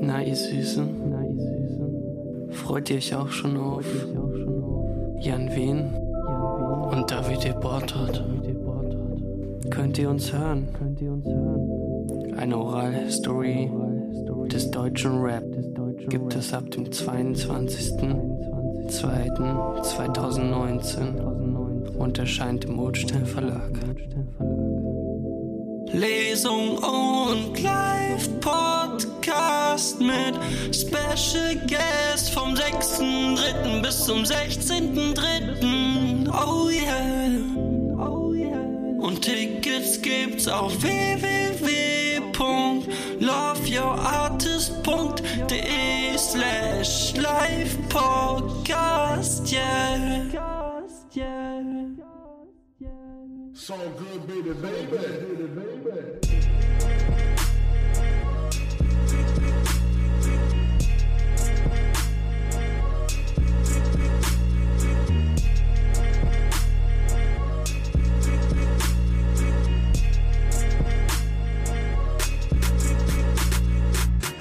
Na, ihr Süßen. Na, ihr Süßen. Freut ihr euch auch schon auf Jan Wien und Davide Bortot? Könnt ihr uns hören? Eine Oral-History des deutschen Rap gibt es ab dem 22.02.2019 und erscheint im Oldstein Verlag. Lesung und Live-Podcast mit Special Guest vom 6.3. bis zum 16.3. Oh yeah. Oh yeah. Und Tickets gibt's auf www.loveyourartist.de slash live-podcast, yeah. So good, baby, baby, baby, baby.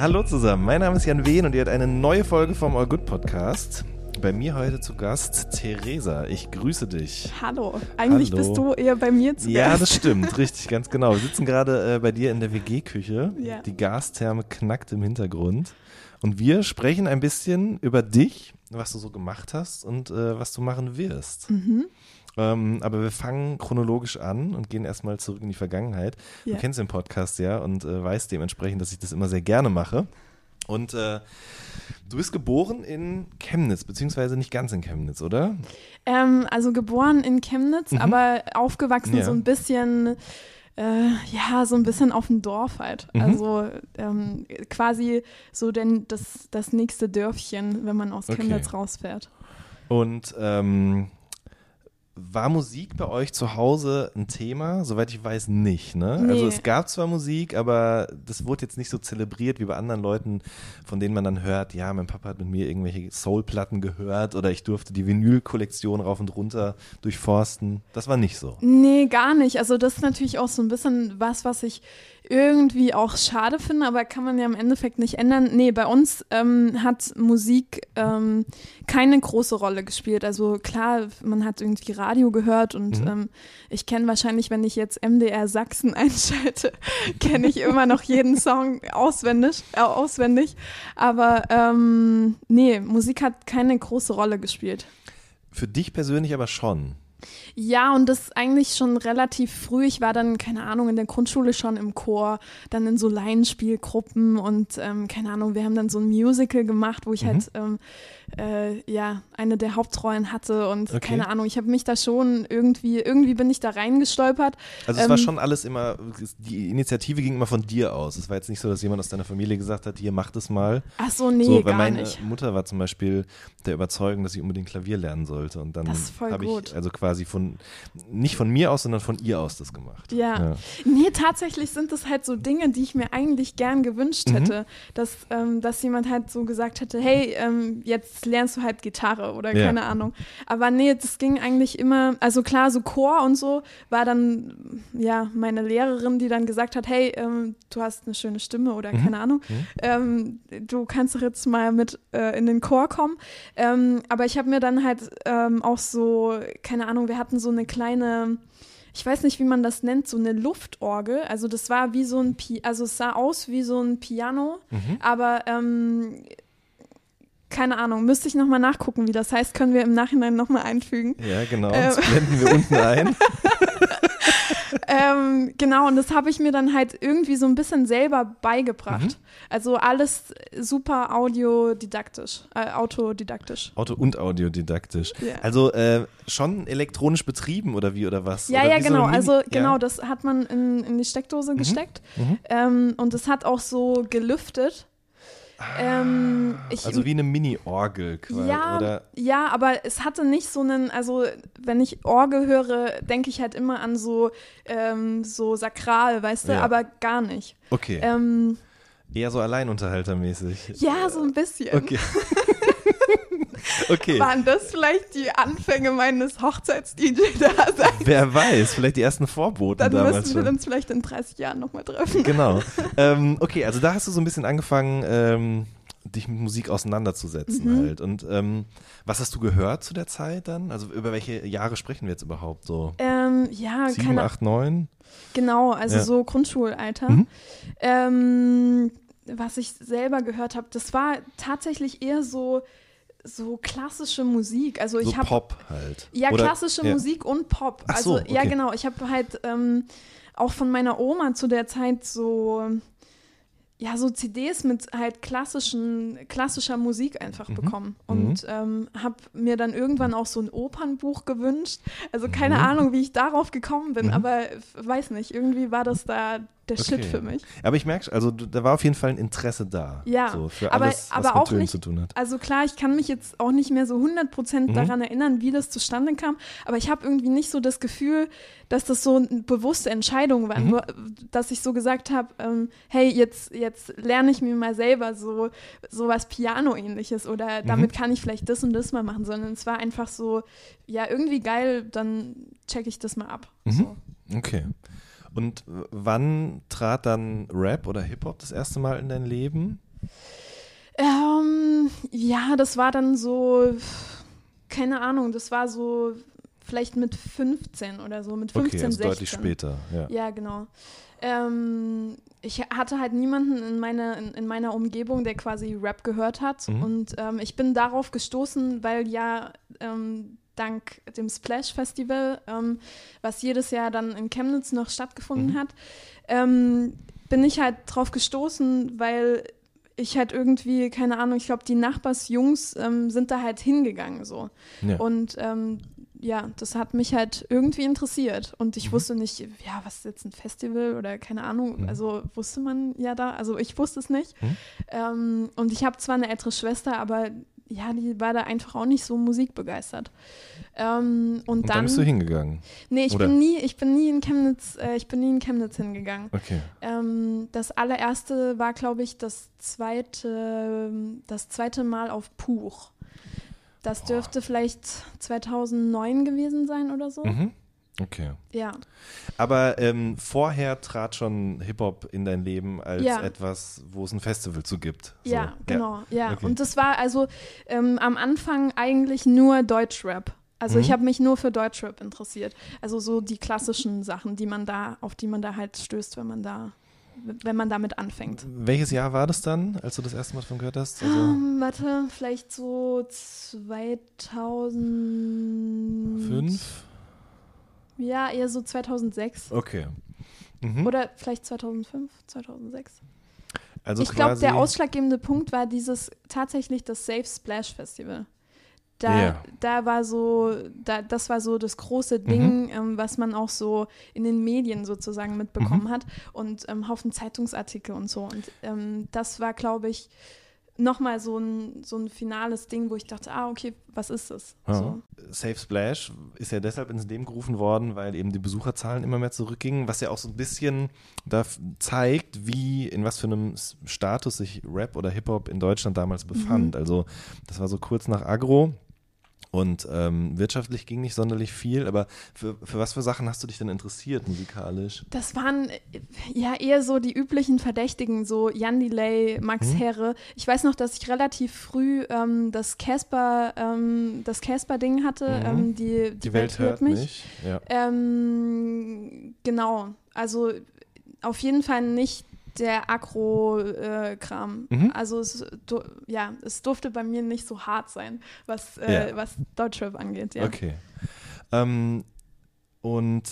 Hallo zusammen, mein Name ist Jan Wehn und ihr habt eine neue Folge vom All Good Podcast. Bei mir heute zu Gast Theresa. Ich grüße dich. Hallo. Eigentlich Hallo. bist du eher bei mir zu Ja, Gast. das stimmt, richtig, ganz genau. Wir sitzen gerade äh, bei dir in der WG-Küche. Ja. Die Gastherme knackt im Hintergrund. Und wir sprechen ein bisschen über dich, was du so gemacht hast und äh, was du machen wirst. Mhm. Ähm, aber wir fangen chronologisch an und gehen erstmal zurück in die Vergangenheit. Ja. Du kennst den Podcast ja und äh, weißt dementsprechend, dass ich das immer sehr gerne mache. Und äh, du bist geboren in Chemnitz, beziehungsweise nicht ganz in Chemnitz, oder? Ähm, also geboren in Chemnitz, Mhm. aber aufgewachsen Ja. so ein bisschen, äh, ja, so ein bisschen auf dem Dorf halt. Mhm. Also ähm, quasi so denn das, das nächste Dörfchen, wenn man aus Okay. Chemnitz rausfährt. Und ähm, war Musik bei euch zu Hause ein Thema? Soweit ich weiß, nicht. Ne? Nee. Also es gab zwar Musik, aber das wurde jetzt nicht so zelebriert wie bei anderen Leuten, von denen man dann hört, ja, mein Papa hat mit mir irgendwelche Soul-Platten gehört oder ich durfte die Vinyl-Kollektion rauf und runter durchforsten. Das war nicht so. Nee, gar nicht. Also das ist natürlich auch so ein bisschen was, was ich irgendwie auch schade finde, aber kann man ja im Endeffekt nicht ändern. Nee, bei uns ähm, hat Musik ähm, keine große Rolle gespielt. Also klar, man hat irgendwie Radio gehört und Mhm. ähm, ich kenne wahrscheinlich, wenn ich jetzt MDR Sachsen einschalte, kenne ich immer noch jeden Song auswendig. Äh, auswendig. Aber ähm, nee, Musik hat keine große Rolle gespielt. Für dich persönlich aber schon. Ja, und das eigentlich schon relativ früh. Ich war dann, keine Ahnung, in der Grundschule schon im Chor, dann in so Laienspielgruppen und ähm, keine Ahnung, wir haben dann so ein Musical gemacht, wo ich Mhm. halt ähm, äh, ja eine der Hauptrollen hatte und Okay. keine Ahnung, ich habe mich da schon irgendwie, irgendwie bin ich da reingestolpert. Also es war Ähm, schon alles immer, die Initiative ging immer von dir aus. Es war jetzt nicht so, dass jemand aus deiner Familie gesagt hat, hier, mach das mal. Ach so, nee, so, weil gar meine nicht. Mutter war zum Beispiel der Überzeugung, dass ich unbedingt Klavier lernen sollte. Und dann habe ich also quasi von, nicht von mir aus, sondern von ihr aus das gemacht. Ja. Nee, tatsächlich sind das halt so Dinge, die ich mir eigentlich gern gewünscht Mhm. hätte, dass, ähm, dass jemand halt so gesagt hätte, hey, ähm, jetzt lernst du halt Gitarre oder Ja. keine Ahnung. Aber nee, das ging eigentlich immer, also klar, so Chor und so war dann, ja, meine Lehrerin, die dann gesagt hat, hey, ähm, du hast eine schöne Stimme oder Mhm. keine Ahnung, ähm, du kannst doch jetzt mal mit äh, in den Chor kommen. Ähm, aber ich habe mir dann halt ähm, auch so, keine Ahnung, wir hatten so eine kleine, ich weiß nicht, wie man das nennt, so eine Luftorgel. Also das war wie so ein, Pi also es sah aus wie so ein Piano, Mhm. aber ähm, keine Ahnung, müsste ich nochmal nachgucken, wie das heißt, können wir im Nachhinein nochmal einfügen. Ja, genau. Ähm. Das blenden wir unten ein. ähm, genau, und das habe ich mir dann halt irgendwie so ein bisschen selber beigebracht. Mhm. Also alles super audiodidaktisch, äh, autodidaktisch. Auto- und audiodidaktisch. Ja. Also äh, schon elektronisch betrieben oder wie oder was? Ja, oder ja, so genau. Mini- also ja. genau, das hat man in, in die Steckdose gesteckt. Mhm. Ähm, und es hat auch so gelüftet. Ähm, ich, Also wie eine Mini-Orgel quasi. ja, Oder ja, aber es hatte nicht so einen, also wenn ich Orgel höre, denke ich halt immer an so, ähm, so sakral, weißt du, Ja. aber gar nicht. okay. Ähm, Eher so alleinunterhaltermäßig. ja, so ein bisschen. Okay. Okay. Waren das vielleicht die Anfänge meines Hochzeits-DJ-Daseins? Wer weiß, vielleicht die ersten Vorboten Dann damals müssen wir schon. uns vielleicht in 30 Jahren nochmal treffen. Genau. ähm, okay, also da hast du so ein bisschen angefangen, ähm, dich mit Musik auseinanderzusetzen Mhm. halt. Und ähm, was hast du gehört zu der Zeit dann? Also über welche Jahre sprechen wir jetzt überhaupt so? Ähm, ja, Sieben, keine acht, neun? Genau, also Ja. so Grundschulalter. Mhm. Ähm, was ich selber gehört habe, das war tatsächlich eher so, so klassische Musik. Also So ich habe Pop halt. ja Oder- klassische ja. Musik und Pop. Ach also so, ja okay. genau, ich habe halt ähm, auch von meiner Oma zu der Zeit so ja, so CDs mit halt klassischen, klassischer Musik einfach Mhm. bekommen. Und ähm, habe mir dann irgendwann auch so ein Opernbuch gewünscht. Also keine Mhm. Ahnung, wie ich darauf gekommen bin, Mhm. aber weiß nicht, irgendwie war das da der Shit Okay. für mich. Aber ich merke, also da war auf jeden Fall ein Interesse da. Ja, So, für aber- alles, was aber mit auch Tönen nicht- zu tun hat. Also klar, ich kann mich jetzt auch nicht mehr so 100% Mhm. daran erinnern, wie das zustande kam, aber ich habe irgendwie nicht so das Gefühl, dass das so eine bewusste Entscheidung war, Mhm. dass ich so gesagt habe, ähm, hey, jetzt, jetzt lerne ich mir mal selber so, so was Piano-ähnliches oder Mhm. damit kann ich vielleicht das und das mal machen, sondern es war einfach so, ja, irgendwie geil, dann checke ich das mal ab. Mhm. So. Okay. Und wann trat dann Rap oder Hip-Hop das erste Mal in dein Leben? Ähm, ja, das war dann so, keine Ahnung, das war so vielleicht mit 15 oder so, mit 15, okay, also 16. deutlich später. Ja. Ja, genau. Ähm, ich hatte halt niemanden in, meine, in, in meiner Umgebung, der quasi Rap gehört hat. Mhm. Und ähm, ich bin darauf gestoßen, weil ja ähm, dank dem Splash Festival, ähm, was jedes Jahr dann in Chemnitz noch stattgefunden Mhm. hat, ähm, bin ich halt drauf gestoßen, weil ich halt irgendwie, keine Ahnung, ich glaube, die Nachbarsjungs ähm, sind da halt hingegangen so. Ja. Und ähm, ja, das hat mich halt irgendwie interessiert. Und ich Mhm. wusste nicht, ja, was ist jetzt ein Festival oder keine Ahnung. Mhm. Also wusste man ja da, also ich wusste es nicht. Mhm. Ähm, und ich habe zwar eine ältere Schwester, aber ja, die war da einfach auch nicht so musikbegeistert. Ähm, und, Und dann dann, bist du hingegangen. nee, ich oder? bin nie, ich bin nie in Chemnitz, äh, ich bin nie in Chemnitz hingegangen. Okay. Ähm, das allererste war, glaube ich, das zweite, das zweite Mal auf Puch. Das Boah. dürfte vielleicht 2009 gewesen sein oder so. Mhm. Okay. Ja, Aber ähm, vorher trat schon Hip-Hop in dein Leben als Ja. etwas, wo es ein Festival zu gibt. So. ja, genau, ja. Okay. Und das war also ähm, am Anfang eigentlich nur Deutschrap. Also ich Mhm. habe mich nur für Deutschrap interessiert. Also so die klassischen Sachen, die man da, auf die man da halt stößt, wenn man da, wenn man damit anfängt. Welches Jahr war das dann, als du das erste Mal davon gehört hast? Also, Ähm, warte, vielleicht so 2000. Ja, eher so 2006. Okay. Mhm. Oder vielleicht 2005, 2006. also ich glaube, der ausschlaggebende Punkt war dieses tatsächlich das Safe Splash Festival. Da, Ja. da war so, da, das war so das große Mhm. Ding, ähm, was man auch so in den Medien sozusagen Mhm. mitbekommen hat und ähm, Haufen Zeitungsartikel und so. Und ähm, das war, glaube ich, nochmal so ein, so ein finales Ding, wo ich dachte, ah, okay, was ist das? Ja. So. Safe Splash ist ja deshalb ins Leben gerufen worden, weil eben die Besucherzahlen immer mehr zurückgingen, was ja auch so ein bisschen da zeigt, wie, in was für einem Status sich Rap oder Hip-Hop in Deutschland damals befand. Also das war so kurz nach Agro und ähm, wirtschaftlich ging nicht sonderlich viel, aber für, für was für Sachen hast du dich denn interessiert musikalisch? Das waren äh, ja eher so die üblichen Verdächtigen, so Jan Delay, Max Mhm. Herre. Ich weiß noch, dass ich relativ früh ähm, das Casper, ähm, das Casper-Ding hatte. Mhm. Ähm, die, die, Die Welt hört mich. Ja. Ähm, genau, also auf jeden Fall nicht der Agro-Kram. Mhm. Also es, du, ja, es durfte bei mir nicht so hart sein, was, äh, Ja. was Deutschrap angeht. Ja. Okay. Ähm, und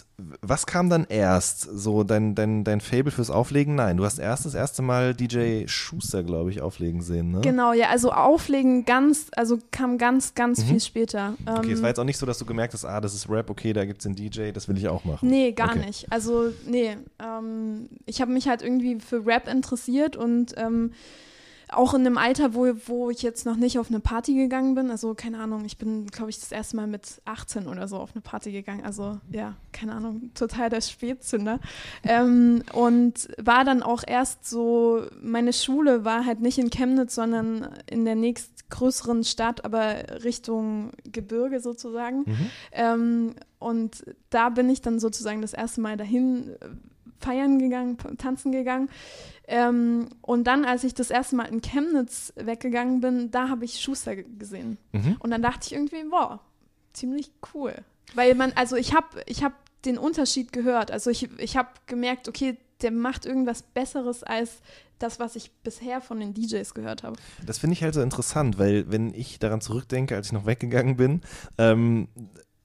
was kam dann erst? So dein, dein, dein Fable fürs Auflegen? Nein, du hast erst das erste Mal DJ Schuster, glaube ich, auflegen sehen, ne? Genau, ja, also Auflegen ganz, also kam ganz, ganz Mhm. viel später. Okay, es Ähm, war jetzt auch nicht so, dass du gemerkt hast, ah, das ist Rap, okay, da gibt es den DJ, das will ich auch machen. Nee, gar Okay. nicht. Also, nee. Ähm, ich habe mich halt irgendwie für Rap interessiert und ähm, auch in einem Alter, wo, wo ich jetzt noch nicht auf eine Party gegangen bin. Also, keine Ahnung, ich bin, glaube ich, das erste Mal mit 18 oder so auf eine Party gegangen. Also, ja, keine Ahnung, total der Spätzünder. ähm, und war dann auch erst so, meine Schule war halt nicht in Chemnitz, sondern in der nächstgrößeren Stadt, aber Richtung Gebirge sozusagen. Mhm. Ähm, und da bin ich dann sozusagen das erste Mal dahin äh, feiern gegangen, tanzen gegangen. Ähm, und dann, als ich das erste Mal in Chemnitz weggegangen bin, da habe ich Schuster ge- gesehen. Mhm. Und dann dachte ich irgendwie, wow, ziemlich cool. Weil man, also ich habe ich hab den Unterschied gehört. Also ich, ich habe gemerkt, okay, der macht irgendwas Besseres als das, was ich bisher von den DJs gehört habe. Das finde ich halt so interessant, weil wenn ich daran zurückdenke, als ich noch weggegangen bin, ähm,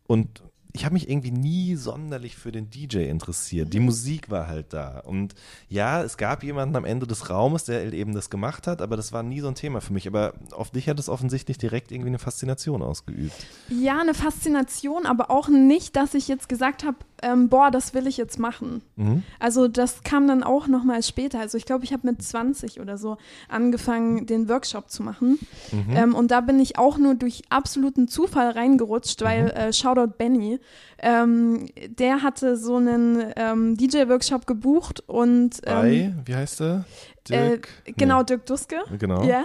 und ich habe mich irgendwie nie sonderlich für den DJ interessiert. Die Musik war halt da. Und ja, es gab jemanden am Ende des Raumes, der halt eben das gemacht hat, aber das war nie so ein Thema für mich. Aber auf dich hat es offensichtlich direkt irgendwie eine Faszination ausgeübt. Ja, eine Faszination, aber auch nicht, dass ich jetzt gesagt habe, ähm, boah, das will ich jetzt machen. Mhm. Also das kam dann auch nochmal später. Also ich glaube, ich habe mit 20 oder so angefangen, den Workshop zu machen. Mhm. Ähm, und da bin ich auch nur durch absoluten Zufall reingerutscht, weil Mhm. äh, Shoutout Benny, ähm, der hatte so einen ähm, DJ-Workshop gebucht und ähm, Bei, wie heißt er? Dirk? äh, genau, Nee. Dirk Duske. Genau. Ja.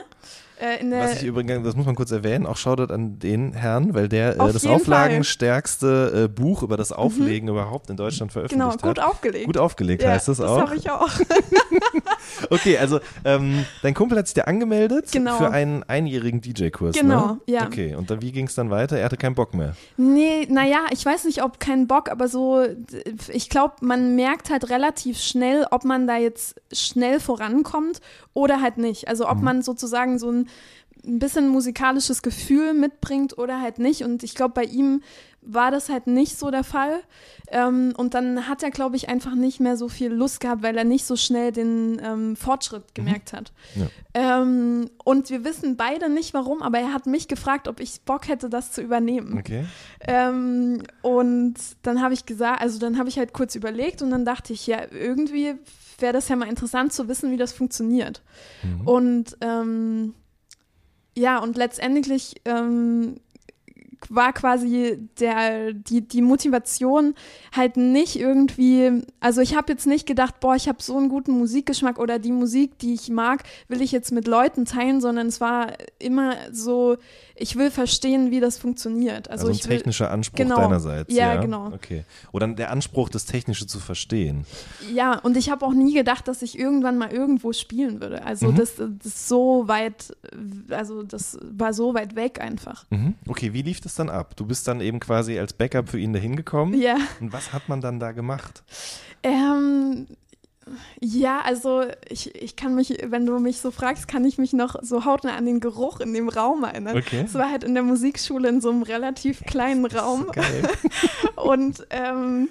Äh, Was ich übrigens, das muss man kurz erwähnen, auch Shoutout an den Herrn, weil der äh, Auf das auflagenstärkste äh, Buch über das Auflegen überhaupt in Deutschland genau, veröffentlicht gut hat. aufgelegt. Gut aufgelegt ja, heißt das, auch. Das habe ich auch. Okay, also ähm, dein Kumpel hat sich dir angemeldet Genau. für einen einjährigen DJ-Kurs. Genau, ne? ja. Okay, und dann, wie ging es dann weiter? Er hatte keinen Bock mehr. Nee, naja, ich weiß nicht, ob kein Bock, aber so, ich glaube, man merkt halt relativ schnell, ob man da jetzt schnell vorankommt oder halt nicht. Also ob man sozusagen so ein, ein bisschen musikalisches Gefühl mitbringt oder halt nicht. Und ich glaube, bei ihm war das halt nicht so der Fall. Ähm, und dann hat er, glaube ich, einfach nicht mehr so viel Lust gehabt, weil er nicht so schnell den ähm, Fortschritt gemerkt hat. Ja. Ähm, und wir wissen beide nicht warum, aber er hat mich gefragt, ob ich Bock hätte, das zu übernehmen. Okay. Ähm, und dann habe ich gesagt, also dann habe ich halt kurz überlegt und dann dachte ich, ja, irgendwie wäre das ja mal interessant zu wissen, wie das funktioniert. Mhm. Und ähm, ja, und letztendlich ähm, war quasi der, die, die Motivation halt nicht irgendwie, also ich habe jetzt nicht gedacht, boah, ich habe so einen guten Musikgeschmack oder die Musik, die ich mag, will ich jetzt mit Leuten teilen, sondern es war immer so, ich will verstehen, wie das funktioniert. Also, Also, ein ich will, technischer Anspruch genau. deinerseits. Ja, genau. Okay. Oder der Anspruch, das Technische zu verstehen. Ja, und ich habe auch nie gedacht, dass ich irgendwann mal irgendwo spielen würde. Also Mhm. das, das ist so weit, also das war so weit weg einfach. Mhm. Okay, wie lief das dann ab? Du bist dann eben quasi als Backup für ihn dahin gekommen. Ja. Und was hat man dann da gemacht? Ähm, ja, also ich, ich kann mich, wenn du mich so fragst, kann ich mich noch so hautnah an den Geruch in dem Raum erinnern. Okay. Es war halt in der Musikschule in so einem relativ kleinen Raum. Geil. Und ähm,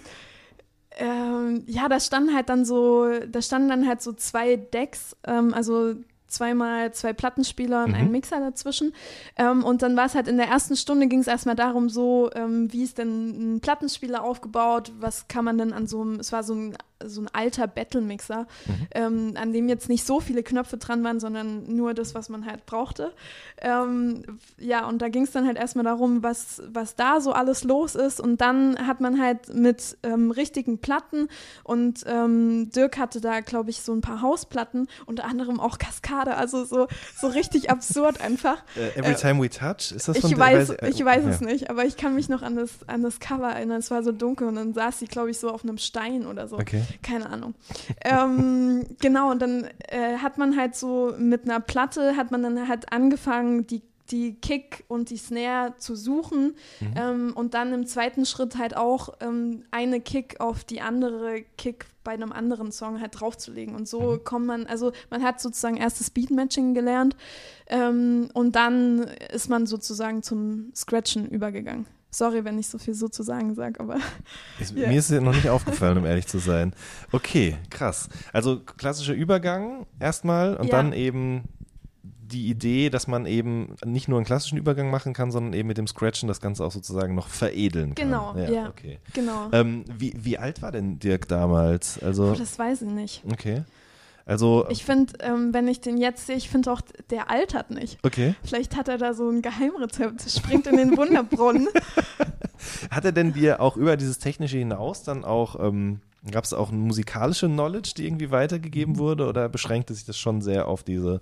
ähm, ja, da standen halt dann so, da standen dann halt so zwei Decks, ähm, also zweimal zwei Plattenspieler und Mhm. ein Mixer dazwischen. Ähm, und dann war es halt in der ersten Stunde ging es erstmal darum, so, ähm, wie ist denn ein Plattenspieler aufgebaut, was kann man denn an so einem, es war so ein, so ein alter Battle-Mixer, ähm, an dem jetzt nicht so viele Knöpfe dran waren, sondern nur das, was man halt brauchte. Ähm, ja, und da ging es dann halt erstmal darum, was, was da so alles los ist. Und dann hat man halt mit ähm, richtigen Platten und ähm, Dirk hatte da, glaube ich, so ein paar Hausplatten, unter anderem auch Kaskade, also so, so richtig absurd einfach. Äh, Every Äh, Time We Touch? Ist das Ich von weiß, äh, ich weiß ja. es nicht, aber ich kann mich noch an das, an das Cover erinnern. Es war so dunkel und dann saß sie, glaube ich, so auf einem Stein oder so. Okay. Keine Ahnung. ähm, genau, und dann äh, hat man halt so mit einer Platte, hat man dann halt angefangen, die, die Kick und die Snare zu suchen Mhm. ähm, und dann im zweiten Schritt halt auch ähm, eine Kick auf die andere Kick bei einem anderen Song halt draufzulegen. Und so Mhm. kommt man, also man hat sozusagen erst das Beatmatching gelernt ähm, und dann ist man sozusagen zum Scratchen übergegangen. Sorry, wenn ich so viel sozusagen sage, aber Ist, Ja. Mir ist es noch nicht aufgefallen, um ehrlich zu sein. Okay, krass. Also klassischer Übergang erstmal und Ja. dann eben die Idee, dass man eben nicht nur einen klassischen Übergang machen kann, sondern eben mit dem Scratchen das Ganze auch sozusagen noch veredeln kann. Genau, ja. Okay. genau. Ähm, wie, wie alt war denn Dirk damals? Also, Oh, das weiß ich nicht. okay. Also, Ich finde, ähm, wenn ich den jetzt sehe, ich finde auch, der altert nicht. okay. Vielleicht hat er da so ein Geheimrezept, springt in den Wunderbrunnen. Hat er denn dir auch über dieses Technische hinaus dann auch, ähm, gab es auch eine musikalische Knowledge, die irgendwie weitergegeben wurde oder beschränkte sich das schon sehr auf diese,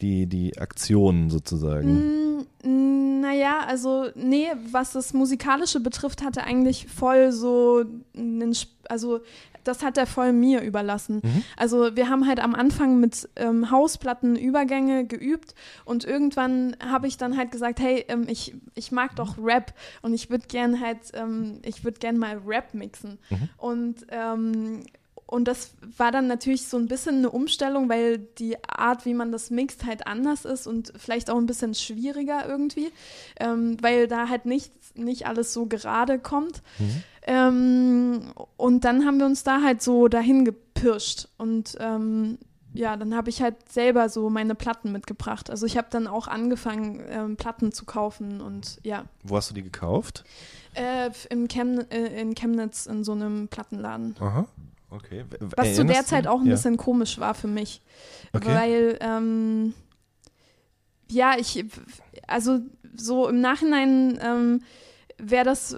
die, die Aktionen sozusagen? Mm, Naja, also, nee, was das Musikalische betrifft, hat er eigentlich voll so einen, also das hat er voll mir überlassen. Also wir haben halt am Anfang mit ähm, Hausplatten Übergänge geübt und irgendwann habe ich dann halt gesagt, hey, ähm, ich, ich mag doch Rap und ich würde gern halt, ähm, ich würde gern mal Rap mixen. Und ähm, und das war dann natürlich so ein bisschen eine Umstellung, weil die Art, wie man das mixt, halt anders ist und vielleicht auch ein bisschen schwieriger irgendwie, ähm, weil da halt nicht, nicht alles so gerade kommt. Ähm, und dann haben wir uns da halt so dahin gepirscht und ähm, ja, dann habe ich halt selber so meine Platten mitgebracht. Also ich habe dann auch angefangen, ähm, Platten zu kaufen und ja, Wo hast du die gekauft? äh, im Chem äh, in Chemnitz in so einem Plattenladen. Aha. Okay. Was zu erinnerst der du- Zeit auch ein ja. bisschen komisch war für mich. Okay. Weil, ähm, ja, ich, also so im Nachhinein ähm, wäre das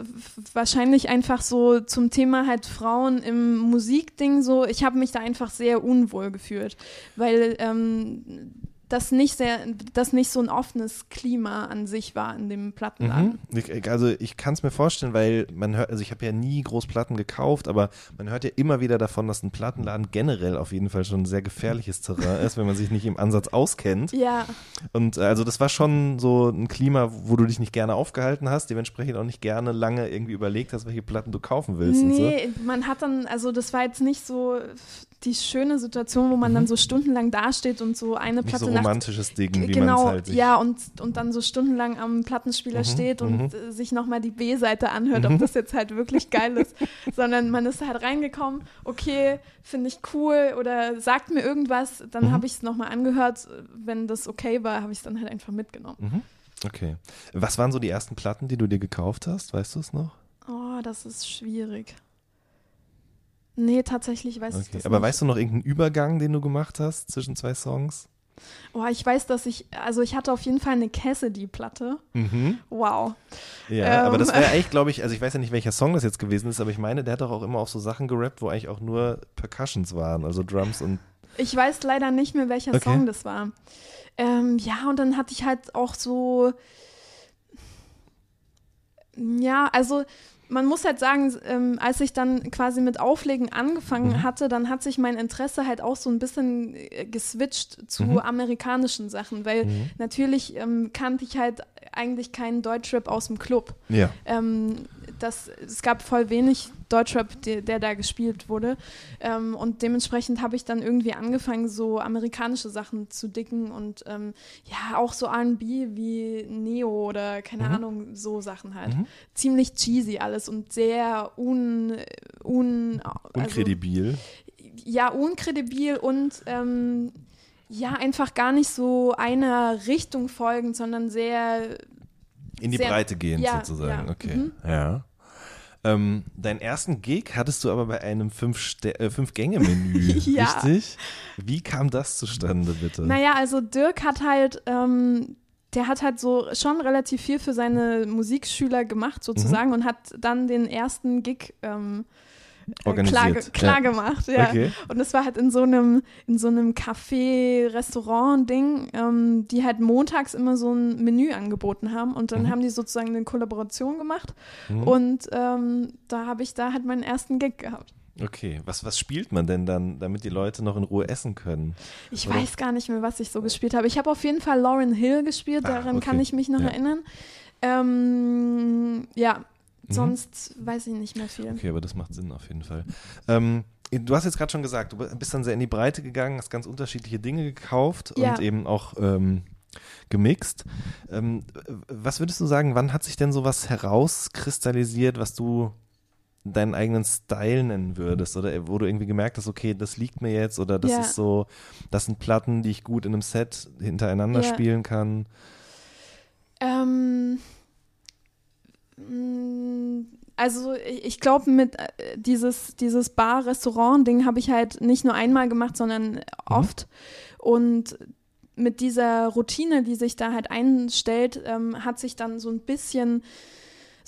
wahrscheinlich einfach so zum Thema halt Frauen im Musikding so, ich habe mich da einfach sehr unwohl gefühlt, weil ähm, das nicht sehr, das nicht so ein offenes Klima an sich war in dem Plattenladen. Mhm. Also ich kann es mir vorstellen, weil man hört, also ich habe ja nie groß Platten gekauft, aber man hört ja immer wieder davon, dass ein Plattenladen generell auf jeden Fall schon ein sehr gefährliches Terrain ist, wenn man sich nicht im Ansatz auskennt. Ja, Und äh, also das war schon so ein Klima, wo du dich nicht gerne aufgehalten hast, dementsprechend auch nicht gerne lange irgendwie überlegt hast, welche Platten du kaufen willst und so. Nee, man hat dann, also das war jetzt nicht so die schöne Situation, wo man dann so stundenlang dasteht und so eine Mhm. Nicht Platte so romantisches Ding, wie man es genau, halt ja, und, und dann so stundenlang am Plattenspieler Mhm, steht und äh, sich nochmal die B-Seite anhört, ob das jetzt halt wirklich geil ist. Sondern man ist halt reingekommen, okay, finde ich cool oder sagt mir irgendwas, Mhm. dann habe ich es nochmal angehört. Wenn das okay war, habe ich es dann halt einfach mitgenommen. Mhm. Okay. Was waren so die ersten Platten, die du dir gekauft hast? Weißt du es noch? Oh, das ist schwierig. Nee, tatsächlich weiß ich Okay. das Aber nicht. weißt du noch irgendeinen Übergang, den du gemacht hast zwischen zwei Songs? Oh, ich weiß, dass ich, also ich hatte auf jeden Fall eine Cassidy-Platte. Mhm. Wow. Ja, Ähm. aber das wäre eigentlich, glaube ich, also ich weiß ja nicht, welcher Song das jetzt gewesen ist, aber ich meine, der hat doch auch immer auf so Sachen gerappt, wo eigentlich auch nur Percussions waren, also Drums und Ich weiß leider nicht mehr, welcher Okay. Song das war. Ähm, ja, und dann hatte ich halt auch so. Ja, also man muss halt sagen, ähm, als ich dann quasi mit Auflegen angefangen Mhm. hatte, dann hat sich mein Interesse halt auch so ein bisschen äh, geswitcht zu Mhm. amerikanischen Sachen, weil Mhm. natürlich ähm, kannte ich halt eigentlich keinen Deutschrap aus dem Club. ja. Ähm, das, es gab voll wenig Deutschrap, der, der da gespielt wurde. Ähm, und dementsprechend habe ich dann irgendwie angefangen, so amerikanische Sachen zu dicken und ähm, ja, auch so RB wie Neo oder keine Mhm. Ahnung, so Sachen halt. Mhm. Ziemlich cheesy alles und sehr un. un also, Unkredibil. ja, unkredibil und ähm, ja, einfach gar nicht so einer Richtung folgend, sondern sehr In die sehr- Breite gehend ja, sozusagen. ja, Okay. mhm. Ja. Ähm, deinen ersten Gig hattest du aber bei einem Fünf-Ste- äh, Fünf-Gänge-Menü, Ja. richtig? Wie kam das zustande, bitte? Naja, also Dirk hat halt, ähm, der hat halt so schon relativ viel für seine Musikschüler gemacht sozusagen und hat dann den ersten Gig ähm, äh, Organisiert, klar, klar ja. gemacht. Ja. Okay. Und es war halt in so einem, in so einem Café-Restaurant-Ding, ähm, die halt montags immer so ein Menü angeboten haben und dann Mhm. haben die sozusagen eine Kollaboration gemacht Mhm. und ähm, da habe ich da halt meinen ersten Gig gehabt. Okay, was, was spielt man denn dann, damit die Leute noch in Ruhe essen können? Ich Oder? weiß gar nicht mehr, was ich so gespielt habe. Ich habe auf jeden Fall Lauren Hill gespielt, Ah, daran okay. kann ich mich noch Ja. erinnern. Ähm, ja, Mhm. sonst weiß ich nicht mehr viel. Okay, aber das macht Sinn auf jeden Fall. Ähm, du hast jetzt gerade schon gesagt, du bist dann sehr in die Breite gegangen, hast ganz unterschiedliche Dinge gekauft Ja. und eben auch ähm, gemixt. Ähm, was würdest du sagen, wann hat sich denn sowas herauskristallisiert, was du deinen eigenen Style nennen würdest oder wo du irgendwie gemerkt hast, okay, das liegt mir jetzt oder das Ja. ist so, das sind Platten, die ich gut in einem Set hintereinander Ja. spielen kann. Ähm, also ich, glaube, mit äh, dieses, dieses Bar-Restaurant-Ding habe ich halt nicht nur einmal gemacht, sondern oft. Und mit dieser Routine, die sich da halt einstellt, ähm, hat sich dann so ein bisschen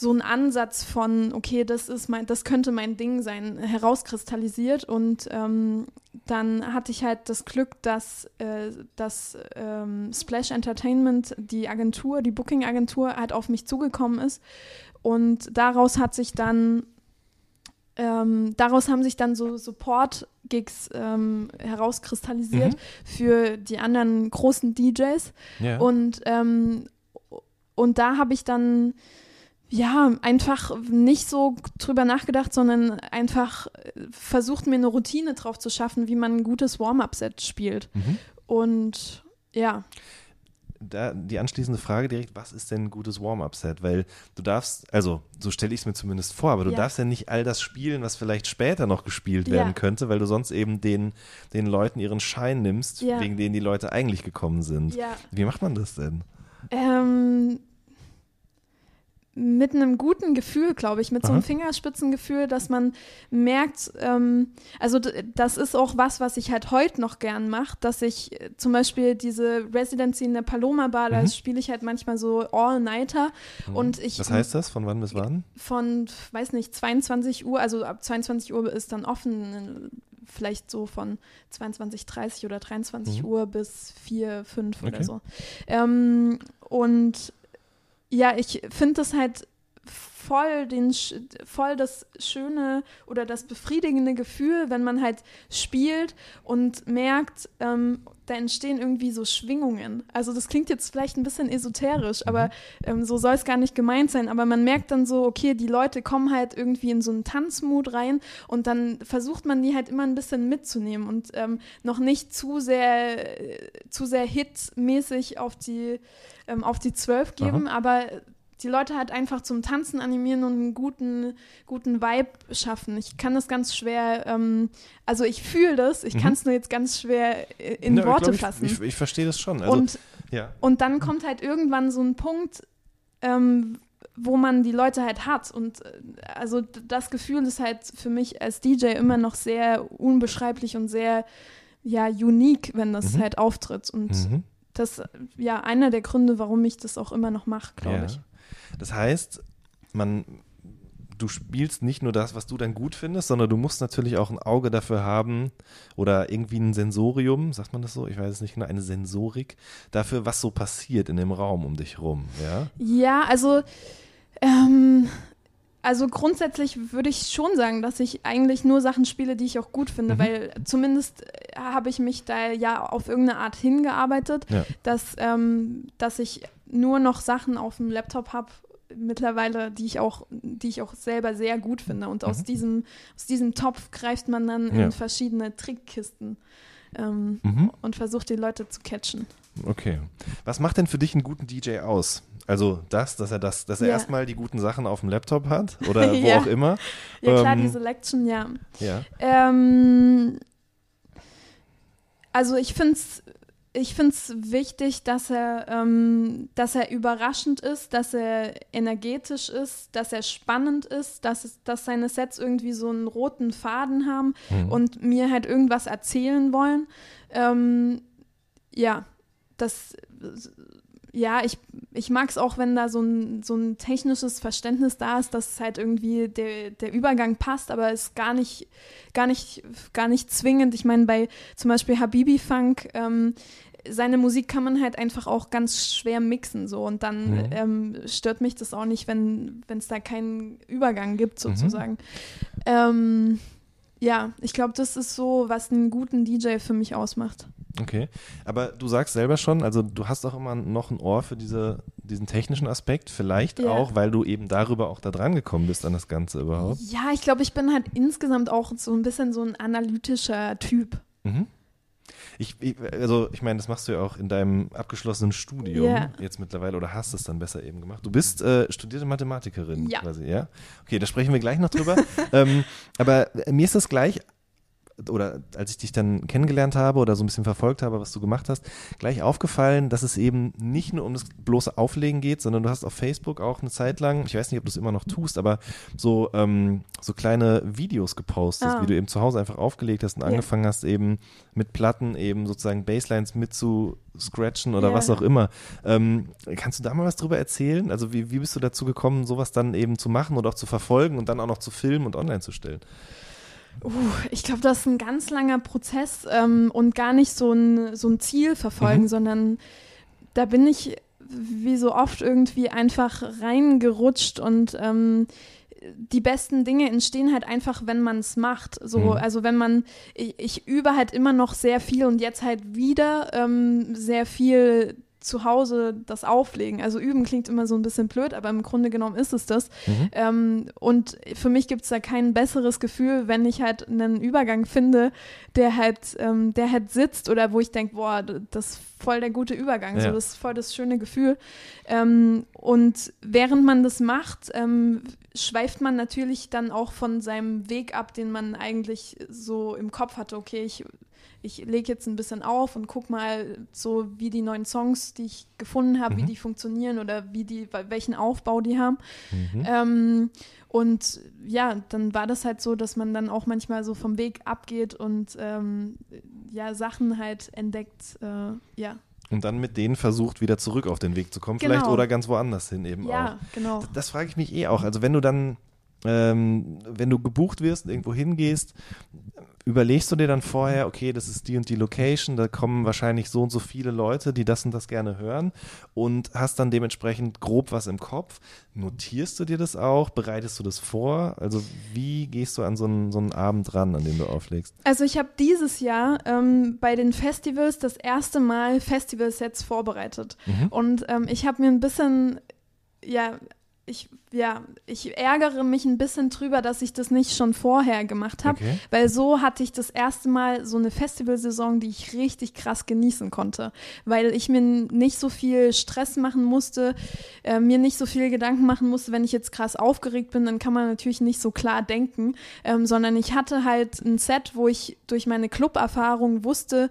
so ein Ansatz von, okay, das ist mein, das könnte mein Ding sein, herauskristallisiert. Und ähm, dann hatte ich halt das Glück, dass, äh, dass ähm, Splash Entertainment, die Agentur, die Booking-Agentur, halt auf mich zugekommen ist. Und daraus hat sich dann ähm, daraus haben sich dann so Support-Gigs ähm, herauskristallisiert Mhm. für die anderen großen DJs. Ja. Und, ähm, und da habe ich dann ja einfach nicht so drüber nachgedacht, sondern einfach äh, versucht, mir eine Routine drauf zu schaffen, wie man ein gutes Warm-up-Set spielt. Mhm. Und ja, da die anschließende Frage direkt, was ist denn ein gutes Warm-up-Set? Weil du darfst, also so stelle ich es mir zumindest vor, aber du Ja. darfst ja nicht all das spielen, was vielleicht später noch gespielt Ja. werden könnte, weil du sonst eben den, den Leuten ihren Schein nimmst, Ja. wegen denen die Leute eigentlich gekommen sind. ja. Wie macht man das denn? Ähm, mit einem guten Gefühl, glaube ich, mit so einem Aha. Fingerspitzengefühl, dass man merkt, ähm, also das ist auch was, was ich halt heute noch gern mache, dass ich äh, zum Beispiel diese Residency in der Paloma Bar, da Mhm. spiele ich halt manchmal so All-Nighter und ich Was heißt das? Von wann bis wann? von, weiß nicht, 22 Uhr, also ab 22 Uhr ist dann offen, äh, vielleicht so von 22.30 oder 23 Mhm. Uhr bis 4, 5 oder Okay. so. Ähm, und ja, ich finde das halt voll, den, voll das schöne oder das befriedigende Gefühl, wenn man halt spielt und merkt, ähm, da entstehen irgendwie so Schwingungen. Also das klingt jetzt vielleicht ein bisschen esoterisch, aber ähm, so soll es gar nicht gemeint sein. Aber man merkt dann so, okay, die Leute kommen halt irgendwie in so einen Tanzmut rein und dann versucht man die halt immer ein bisschen mitzunehmen und ähm, noch nicht zu sehr, äh, zu sehr hitmäßig auf die, ähm, auf die Zwölf geben, aber die Leute halt einfach zum Tanzen animieren und einen guten, guten Vibe schaffen. Ich kann das ganz schwer, ähm, also ich fühle das, ich Mhm. kann es nur jetzt ganz schwer äh, in Ja, ich Worte glaub, ich, fassen. Ich, ich verstehe das schon. Also, und, ja. und dann kommt halt irgendwann so ein Punkt, ähm, wo man die Leute halt hat. Und äh, also das Gefühl ist halt für mich als DJ immer noch sehr unbeschreiblich und sehr ja, unique, wenn das Mhm. halt auftritt. Und Mhm. das ja einer der Gründe, warum ich das auch immer noch mache, glaube ja. ich. Das heißt, man, du spielst nicht nur das, was du dann gut findest, sondern du musst natürlich auch ein Auge dafür haben oder irgendwie ein Sensorium, sagt man das so? Ich weiß es nicht genau, eine Sensorik dafür, was so passiert in dem Raum um dich rum, ja? Ja, also, ähm, also grundsätzlich würde ich schon sagen, dass ich eigentlich nur Sachen spiele, die ich auch gut finde, Mhm. weil zumindest habe ich mich da ja auf irgendeine Art hingearbeitet, Ja. dass, ähm, dass ich nur noch Sachen auf dem Laptop habe mittlerweile, die ich auch, die ich auch selber sehr gut finde. Und aus Mhm. diesem, aus diesem Topf greift man dann Ja. in verschiedene Trickkisten ähm, Mhm. und versucht die Leute zu catchen. Okay. Was macht denn für dich einen guten DJ aus? Also das, dass er das, dass er Ja. erstmal die guten Sachen auf dem Laptop hat oder wo Ja. auch immer. Ja klar, Ähm, die Selection, ja. Ja. Ähm, also ich finde es ich find's wichtig, dass er, ähm, dass er überraschend ist, dass er energetisch ist, dass er spannend ist, dass, es, dass seine Sets irgendwie so einen roten Faden haben Mhm. und mir halt irgendwas erzählen wollen. Ähm, ja, das, ja, ich, ich mag es auch, wenn da so ein, so ein technisches Verständnis da ist, dass halt irgendwie der, der Übergang passt, aber es gar nicht, gar nicht, gar nicht zwingend. Ich meine, bei zum Beispiel Habibi Funk, ähm, seine Musik kann man halt einfach auch ganz schwer mixen so und dann Mhm. ähm, stört mich das auch nicht, wenn es da keinen Übergang gibt Mhm. sozusagen. Ähm, ja, ich glaube, das ist so, was einen guten DJ für mich ausmacht. Okay. Aber du sagst selber schon, also du hast auch immer noch ein Ohr für diese, diesen technischen Aspekt, vielleicht Ja. auch, weil du eben darüber auch da dran gekommen bist an das Ganze überhaupt. Ja, ich glaube, ich bin halt insgesamt auch so ein bisschen so ein analytischer Typ. Mhm. Ich, ich, also ich meine, das machst du ja auch in deinem abgeschlossenen Studium Ja. jetzt mittlerweile oder hast es dann besser eben gemacht. Du bist äh, studierte Mathematikerin Ja. quasi, ja? Okay, da sprechen wir gleich noch drüber. ähm, aber mir ist das gleich oder als ich dich dann kennengelernt habe oder so ein bisschen verfolgt habe, was du gemacht hast, gleich aufgefallen, dass es eben nicht nur um das bloße Auflegen geht, sondern du hast auf Facebook auch eine Zeit lang, ich weiß nicht, ob du es immer noch tust, aber so, ähm, so kleine Videos gepostet, Ah. wie du eben zu Hause einfach aufgelegt hast und Ja. angefangen hast, eben mit Platten eben sozusagen Basslines mit zu scratchen oder Ja. was auch immer. Ähm, kannst du da mal was drüber erzählen? Also wie, wie bist du dazu gekommen, sowas dann eben zu machen oder auch zu verfolgen und dann auch noch zu filmen und online zu stellen? Uh, ich glaube, das ist ein ganz langer Prozess ähm, und gar nicht so ein, so ein Ziel verfolgen, Mhm. sondern da bin ich wie so oft irgendwie einfach reingerutscht und ähm, die besten Dinge entstehen halt einfach, wenn man es macht. So, Mhm. also wenn man, ich, ich übe halt immer noch sehr viel und jetzt halt wieder ähm, sehr viel zu Hause das Auflegen. Also üben klingt immer so ein bisschen blöd, aber im Grunde genommen ist es das. Mhm. Ähm, und für mich gibt es da kein besseres Gefühl, wenn ich halt einen Übergang finde, der halt, ähm, der halt sitzt oder wo ich denke, boah, das ist voll der gute Übergang, Ja. so das ist voll das schöne Gefühl. Ähm, und während man das macht, ähm, schweift man natürlich dann auch von seinem Weg ab, den man eigentlich so im Kopf hatte. Okay, ich ich lege jetzt ein bisschen auf und guck mal so, wie die neuen Songs, die ich gefunden habe, wie Mhm. die funktionieren oder wie die, welchen Aufbau die haben. Mhm. Ähm, und ja, dann war das halt so, dass man dann auch manchmal so vom Weg abgeht und ähm, ja, Sachen halt entdeckt, äh, ja. Und dann mit denen versucht, wieder zurück auf den Weg zu kommen, Genau. vielleicht oder ganz woanders hin eben auch. Ja, genau. Das frage ich mich eh auch. Also wenn du dann, ähm, wenn du gebucht wirst, irgendwo hingehst, überlegst du dir dann vorher, okay, das ist die und die Location, da kommen wahrscheinlich so und so viele Leute, die das und das gerne hören und hast dann dementsprechend grob was im Kopf. Notierst du dir das auch? Bereitest du das vor? Also wie gehst du an so einen, so einen Abend ran, an dem du auflegst? Also ich habe dieses Jahr ähm, bei den Festivals das erste Mal Festivalsets vorbereitet. Mhm. Und ähm, ich habe mir ein bisschen, ja, ich, ja, ich ärgere mich ein bisschen drüber, dass ich das nicht schon vorher gemacht habe, Okay. weil so hatte ich das erste Mal so eine Festivalsaison, die ich richtig krass genießen konnte, weil ich mir nicht so viel Stress machen musste, äh, mir nicht so viel Gedanken machen musste, wenn ich jetzt krass aufgeregt bin, dann kann man natürlich nicht so klar denken, ähm, sondern ich hatte halt ein Set, wo ich durch meine Club-Erfahrung wusste,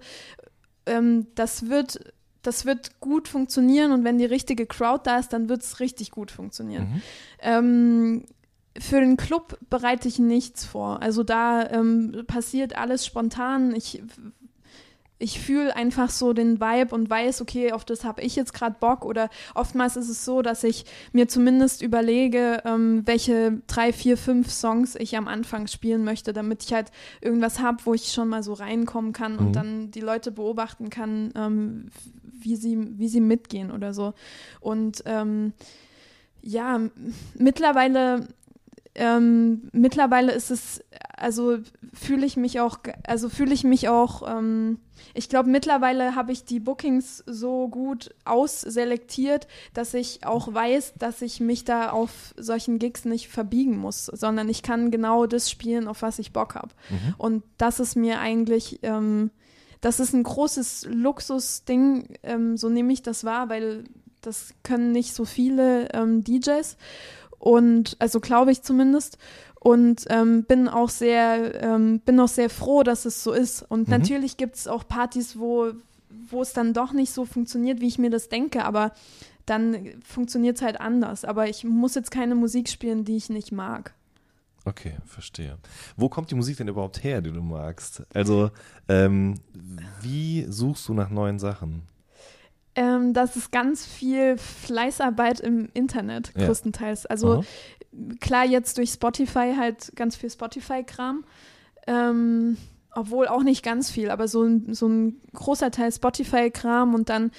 ähm, das wird das wird gut funktionieren und wenn die richtige Crowd da ist, dann wird es richtig gut funktionieren. Mhm. Ähm, für den Club bereite ich nichts vor. Also da ähm, passiert alles spontan. Ich, ich fühle einfach so den Vibe und weiß, okay, auf das habe ich jetzt gerade Bock. Oder oftmals ist es so, dass ich mir zumindest überlege, ähm, welche drei, vier, fünf Songs ich am Anfang spielen möchte, damit ich halt irgendwas habe, wo ich schon mal so reinkommen kann Mhm. und dann die Leute beobachten kann, ähm, wie, sie, wie sie mitgehen oder so. Und ähm, ja, mittlerweile, ähm, mittlerweile ist es, also fühle ich mich auch, also fühle ich mich auch, ähm, ich glaube, mittlerweile habe ich die Bookings so gut ausselektiert, dass ich auch weiß, dass ich mich da auf solchen Gigs nicht verbiegen muss, sondern ich kann genau das spielen, auf was ich Bock habe. Mhm. Und das ist mir eigentlich, ähm, das ist ein großes Luxusding, ähm, so nehme ich das wahr, weil das können nicht so viele ähm, DJs und also glaube ich zumindest und ähm, bin auch sehr ähm, bin auch sehr froh, dass es so ist und Mhm. natürlich gibt es auch Partys, wo wo es dann doch nicht so funktioniert, wie ich mir das denke, aber dann funktioniert es halt anders. Aber ich muss jetzt keine Musik spielen, die ich nicht mag. Okay, verstehe. Wo kommt die Musik denn überhaupt her, die du magst? Also, ähm, wie suchst du nach neuen Sachen? Ähm, das ist ganz viel Fleißarbeit im Internet, Ja. größtenteils. Also Aha. klar, jetzt durch Spotify halt ganz viel Spotify-Kram. Ähm, obwohl auch nicht ganz viel, aber so ein, so ein großer Teil Spotify-Kram und dann.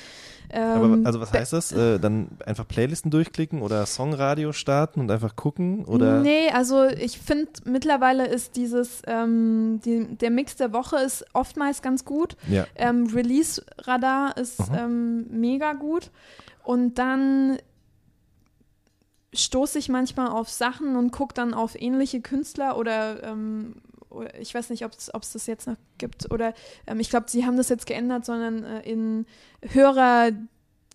Aber Ähm, also was heißt das? Äh, dann einfach Playlisten durchklicken oder Songradio starten und einfach gucken? Oder? Nee, also ich finde mittlerweile ist dieses, ähm, die, der Mix der Woche ist oftmals ganz gut. Ja. Ähm, Release-Radar ist Aha. ähm, mega gut. Und dann stoße ich manchmal auf Sachen und gucke dann auf ähnliche Künstler oder, ähm, oder ich weiß nicht, ob es das jetzt noch gibt. Oder ähm, ich glaube, sie haben das jetzt geändert, sondern äh, in Hörer,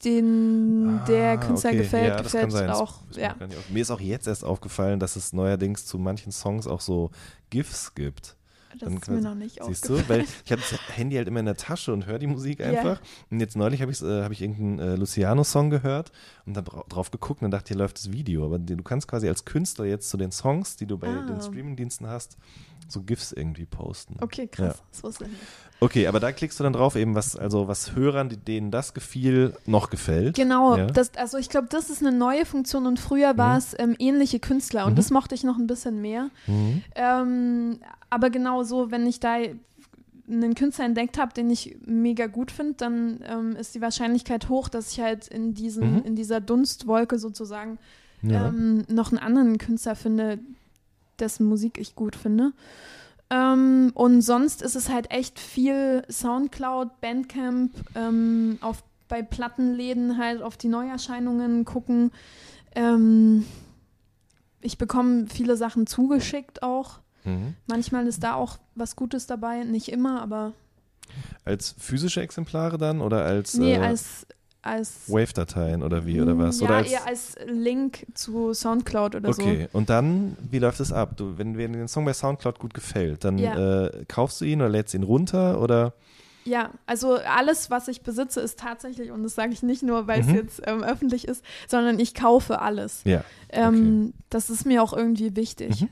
den der Ah, Künstler okay. gefällt, ja, das kann gefällt sein. Das auch. ist mir Ja. Mir ist auch jetzt erst aufgefallen, dass es neuerdings zu manchen Songs auch so GIFs gibt. Das Dann ist mir noch nicht Siehst du, weil ich habe das Handy halt immer in der Tasche und höre die Musik einfach. Und jetzt neulich habe äh, hab ich irgendeinen äh, Luciano-Song gehört und dann dra drauf geguckt und dann dachte ich, hier läuft das Video. Aber du kannst quasi als Künstler jetzt zu den Songs, die du bei Ah. den Streamingdiensten hast, so GIFs irgendwie posten. Okay, krass. Das wusste ich nicht. Okay, aber da klickst du dann drauf, eben was, also was Hörern, denen das gefiel, noch gefällt. Genau, Ja. das, also ich glaube, das ist eine neue Funktion und früher war es ähm, ähnliche Künstler und Mhm. das mochte ich noch ein bisschen mehr. Mhm. Ähm, aber genau so, wenn ich da einen Künstler entdeckt habe, den ich mega gut finde, dann ähm, ist die Wahrscheinlichkeit hoch, dass ich halt in, diesen, Mhm. in dieser Dunstwolke sozusagen Ja. ähm, noch einen anderen Künstler finde, dessen Musik ich gut finde. Ähm, und sonst ist es halt echt viel Soundcloud, Bandcamp, ähm, auf, bei Plattenläden halt auf die Neuerscheinungen gucken. Ähm, ich bekomme viele Sachen zugeschickt auch. Mhm. Manchmal ist da auch was Gutes dabei, nicht immer, aber Als physische Exemplare dann oder als, nee, äh, als, als Wave-Dateien oder wie oder was? Ja, oder als, eher als Link zu Soundcloud oder so. Okay, und dann, wie läuft es ab? Du, wenn, wenn dir den Song bei Soundcloud gut gefällt, dann Ja. äh, kaufst du ihn oder lädst ihn runter oder? Ja, also alles, was ich besitze, ist tatsächlich, und das sage ich nicht nur, weil es Mhm. jetzt ähm, öffentlich ist, sondern ich kaufe alles. Ja. Ähm, Das ist mir auch irgendwie wichtig. Mhm.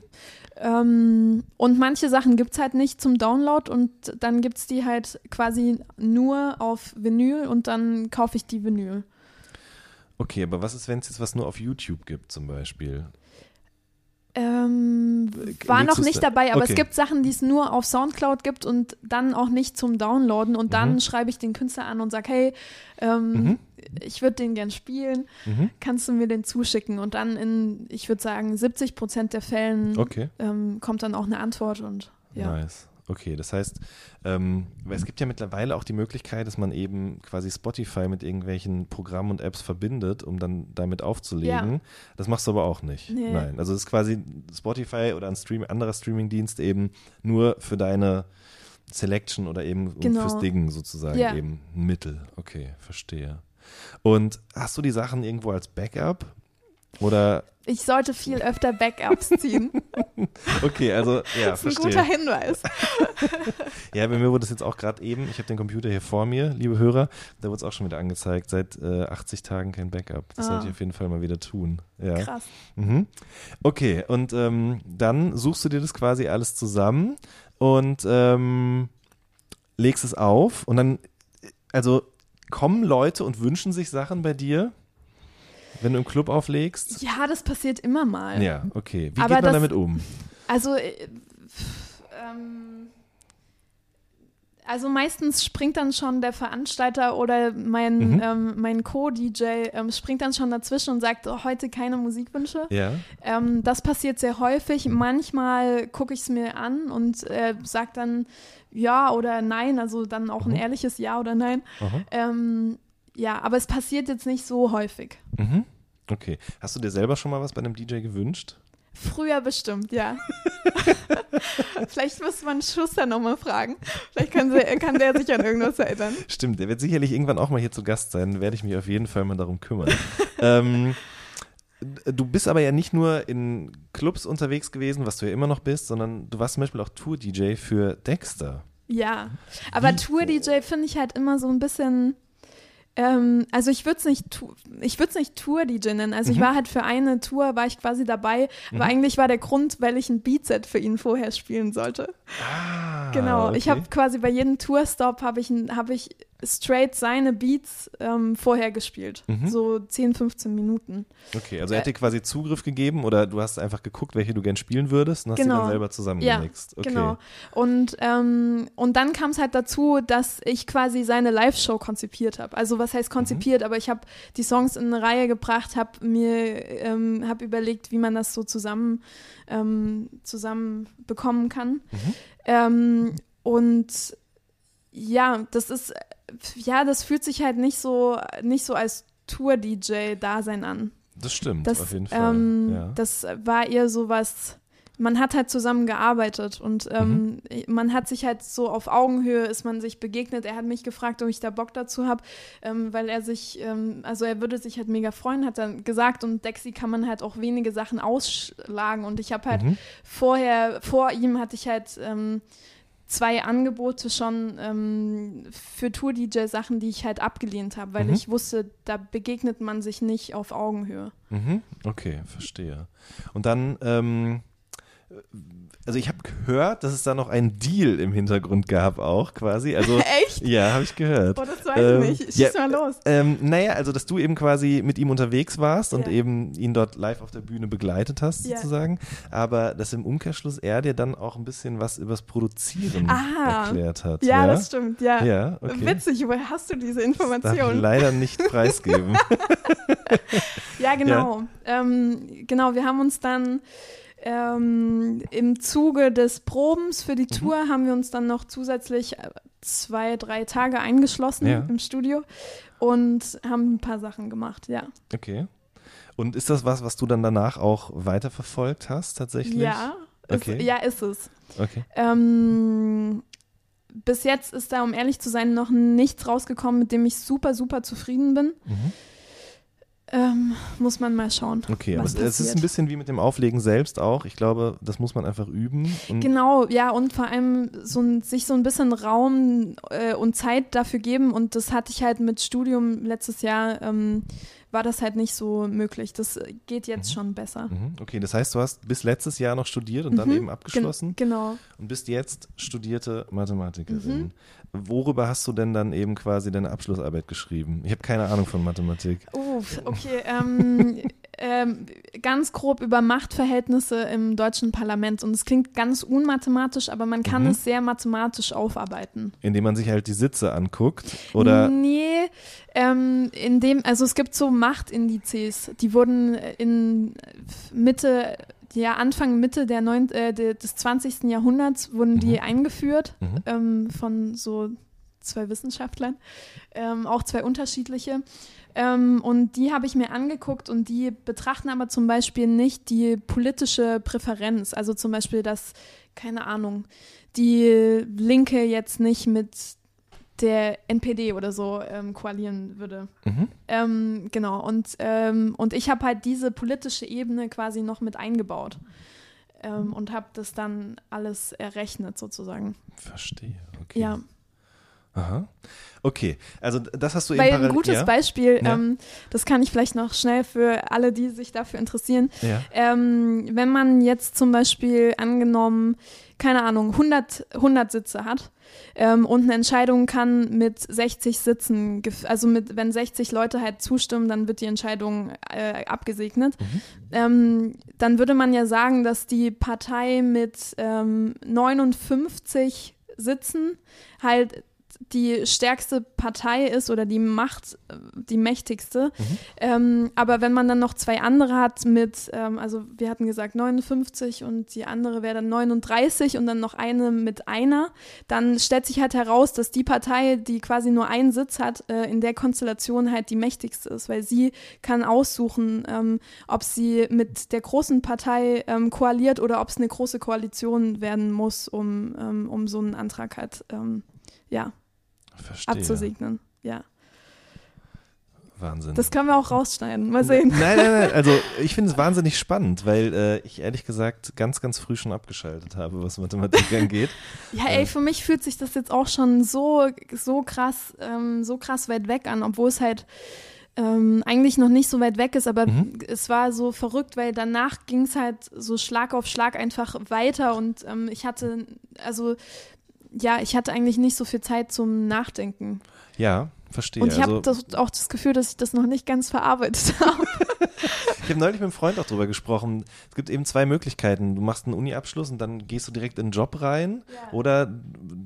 Ähm, und manche Sachen gibt es halt nicht zum Download und dann gibt es die halt quasi nur auf Vinyl und dann kaufe ich die Vinyl. Okay, aber was ist, wenn es jetzt was nur auf YouTube gibt zum Beispiel? Ähm, war legst noch nicht da- dabei, aber okay. es gibt Sachen, die es nur auf Soundcloud gibt und dann auch nicht zum Downloaden. Und dann Mhm. schreibe ich den Künstler an und sage, hey, ähm, Mhm. ich würde den gern spielen, Mhm. kannst du mir den zuschicken? Und dann in, ich würde sagen, 70 Prozent der Fällen Okay, ähm, kommt dann auch eine Antwort und ja. nice. Okay, das heißt, ähm, es gibt ja mittlerweile auch die Möglichkeit, dass man eben quasi Spotify mit irgendwelchen Programmen und Apps verbindet, um dann damit aufzulegen. Das machst du aber auch nicht. Nee. Nein, also es ist quasi Spotify oder ein Stream, anderer Streamingdienst eben nur für deine Selection oder eben Genau. fürs Dingen sozusagen Ja. eben ein Mittel. Okay, verstehe. Und hast du die Sachen irgendwo als Backup? Oder Ich sollte viel öfter Backups ziehen. okay, also ja, das ist ein verstehe. guter Hinweis. Ja, bei mir wurde es jetzt auch gerade eben, ich habe den Computer hier vor mir, liebe Hörer, da wurde es auch schon wieder angezeigt, seit äh, 80 Tagen kein Backup. Das Ah. sollte ich auf jeden Fall mal wieder tun. Ja. Krass. Mhm. Okay, und ähm, dann suchst du dir das quasi alles zusammen und ähm, legst es auf und dann, also kommen Leute und wünschen sich Sachen bei dir, wenn du im Club auflegst? Ja, das passiert immer mal. Ja, okay. Wie Aber geht man das- damit um? Also, äh, ähm, also meistens springt dann schon der Veranstalter oder mein, Mhm. ähm, mein Co-DJ ähm, springt dann schon dazwischen und sagt, oh, heute keine Musikwünsche. Ja. Ähm, das passiert sehr häufig. Manchmal gucke ich es mir an und äh, sage dann ja oder nein, also dann auch ein Mhm. ehrliches Ja oder Nein. Aha. Ja, aber es passiert jetzt nicht so häufig. Mhm. Okay. Hast du dir selber schon mal was bei einem DJ gewünscht? Früher bestimmt, ja. Vielleicht müsste man Schuster nochmal fragen. Vielleicht kann, sie, kann der sich an irgendwas erinnern. Stimmt, der wird sicherlich irgendwann auch mal hier zu Gast sein. Werde ich mich auf jeden Fall mal darum kümmern. ähm, du bist aber ja nicht nur in Clubs unterwegs gewesen, was du ja immer noch bist, sondern du warst zum Beispiel auch Tour-DJ für Dexter. Ja, aber? Tour-DJ finde ich halt immer so ein bisschen. Ähm, also ich würde es nicht, ich würde nicht Tour-DJ nennen. Also ich Mhm. war halt für eine Tour, war ich quasi dabei, aber Mhm. eigentlich war der Grund, weil ich ein Beatset für ihn vorher spielen sollte. Ah, genau, ich okay. habe quasi bei jedem Tourstop habe ich, ein- hab ich straight seine Beats ähm, vorher gespielt. Mhm. So 10, 15 Minuten. Okay, also er hat dir quasi Zugriff gegeben oder du hast einfach geguckt, welche du gern spielen würdest und hast die Genau. dann selber zusammengemixt. okay. Genau. Und, ähm, und dann kam es halt dazu, dass ich quasi seine Live-Show konzipiert habe. Also was heißt konzipiert, aber ich habe die Songs in eine Reihe gebracht, habe mir ähm, hab überlegt, wie man das so zusammen, ähm, zusammen bekommen kann. Mhm. Ähm, und ja, das ist, ja, das fühlt sich halt nicht so, nicht so als Tour-DJ-Dasein an. Das stimmt, Das, auf jeden Fall. ähm, ja. das war eher so was, man hat halt zusammen gearbeitet und ähm, Mhm. man hat sich halt so auf Augenhöhe ist man sich begegnet. Er hat mich gefragt, ob ich da Bock dazu habe, ähm, weil er sich, ähm, also er würde sich halt mega freuen, hat dann gesagt und Dexy kann man halt auch wenige Sachen ausschlagen und ich habe halt Mhm. vorher, vor ihm hatte ich halt ähm, zwei Angebote schon ähm, für Tour-DJ-Sachen, die ich halt abgelehnt habe, weil Mhm. ich wusste, da begegnet man sich nicht auf Augenhöhe. Mhm. Okay, verstehe. Und dann, ähm, also ich habe gehört, dass es da noch einen Deal im Hintergrund gab auch quasi. Also Echt? ja, habe ich gehört. Oh, das weiß Ähm, ich nicht. Schieß ja, mal los. Ähm, naja, also dass du eben quasi mit ihm unterwegs warst und Ja. eben ihn dort live auf der Bühne begleitet hast, Ja. sozusagen. Aber dass im Umkehrschluss er dir dann auch ein bisschen was übers Produzieren Ah. erklärt hat. Ja, ja, das stimmt, ja. Ja, okay. Witzig, woher hast du diese Darf ich Information? leider nicht preisgeben. Ja, genau. Ähm, genau, wir haben uns dann ähm, im Zuge des Probens für die Mhm. Tour haben wir uns dann noch zusätzlich äh, zwei, drei Tage eingeschlossen Ja. im Studio und haben ein paar Sachen gemacht, ja. Okay. Und ist das was, was du dann danach auch weiterverfolgt hast, tatsächlich? Ja, Okay. ist, ja, ist es. Okay. Ähm, bis jetzt ist da, um ehrlich zu sein, noch nichts rausgekommen, mit dem ich super, super zufrieden bin. Mhm. Ähm, muss man mal schauen. Okay, aber es ist ein bisschen wie mit dem Auflegen selbst auch. Ich glaube, das muss man einfach üben. Genau, ja, und vor allem so ein, sich so ein bisschen Raum äh, und Zeit dafür geben. Und das hatte ich halt mit Studium letztes Jahr, ähm, war das halt nicht so möglich. Das geht jetzt schon besser. Mhm. Okay, das heißt, du hast bis letztes Jahr noch studiert und dann Mhm. eben abgeschlossen Gen genau. und bist jetzt studierte Mathematikerin. Worüber hast du denn dann eben quasi deine Abschlussarbeit geschrieben? Ich habe keine Ahnung von Mathematik. Uff, okay. Ähm, ähm, ganz grob über Machtverhältnisse im deutschen Parlament. Und es klingt ganz unmathematisch, aber man kann Mhm. es sehr mathematisch aufarbeiten. Indem man sich halt die Sitze anguckt oder Nee, ähm, in dem, also es gibt so Machtindizes, die wurden in Mitte, ja, Anfang, Mitte der neun, äh, de- des 20. Jahrhunderts wurden die Mhm. eingeführt Mhm. ähm, von so zwei Wissenschaftlern, ähm, auch zwei unterschiedliche. Ähm, und die habe ich mir angeguckt und die betrachten aber zum Beispiel nicht die politische Präferenz. Also zum Beispiel, dass, keine Ahnung, die Linke jetzt nicht mit der NPD oder so ähm, koalieren würde. Mhm. Ähm, genau, und, ähm, und ich habe halt diese politische Ebene quasi noch mit eingebaut ähm, und habe das dann alles errechnet sozusagen. verstehe. Okay. Ja. Aha. Okay, also das hast du Weil eben ein parallel- gutes ja? Beispiel, Ja. ähm, das kann ich vielleicht noch schnell für alle, die sich dafür interessieren. Ja. Ähm, wenn man jetzt zum Beispiel angenommen, keine Ahnung, 100, 100 Sitze hat ähm, und eine Entscheidung kann mit 60 Sitzen, also mit, wenn 60 Leute halt zustimmen, dann wird die Entscheidung äh, abgesegnet. Mhm. Ähm, dann würde man ja sagen, dass die Partei mit ähm, 59 Sitzen halt die stärkste Partei ist oder die Macht, äh, die mächtigste. Mhm. Ähm, aber wenn man dann noch zwei andere hat mit, ähm, also wir hatten gesagt 59 und die andere wäre dann 39 und dann noch eine mit einer, dann stellt sich halt heraus, dass die Partei, die quasi nur einen Sitz hat, äh, in der Konstellation halt die mächtigste ist, weil sie kann aussuchen, ähm, ob sie mit der großen Partei ähm, koaliert oder ob es eine große Koalition werden muss, um, ähm, um so einen Antrag halt ähm, ja, Verstehe. abzusegnen. Ja. Wahnsinn. Das können wir auch rausschneiden. Mal sehen. Nein, nein, nein. Also ich finde es wahnsinnig spannend, weil äh, ich ehrlich gesagt ganz, ganz früh schon abgeschaltet habe, was Mathematik angeht. Ja, ey, für mich fühlt sich das jetzt auch schon so, so krass, ähm, so krass weit weg an, obwohl es halt ähm, eigentlich noch nicht so weit weg ist, aber Mhm. es war so verrückt, weil danach ging es halt so Schlag auf Schlag einfach weiter und ähm, ich hatte, also ja, ich hatte eigentlich nicht so viel Zeit zum Nachdenken. Ja, verstehe. Und ich also, habe das, auch das Gefühl, dass ich das noch nicht ganz verarbeitet habe. Ich habe neulich mit einem Freund auch drüber gesprochen. Es gibt eben zwei Möglichkeiten. Du machst einen Uni-Abschluss und dann gehst du direkt in den Job rein. Ja. Oder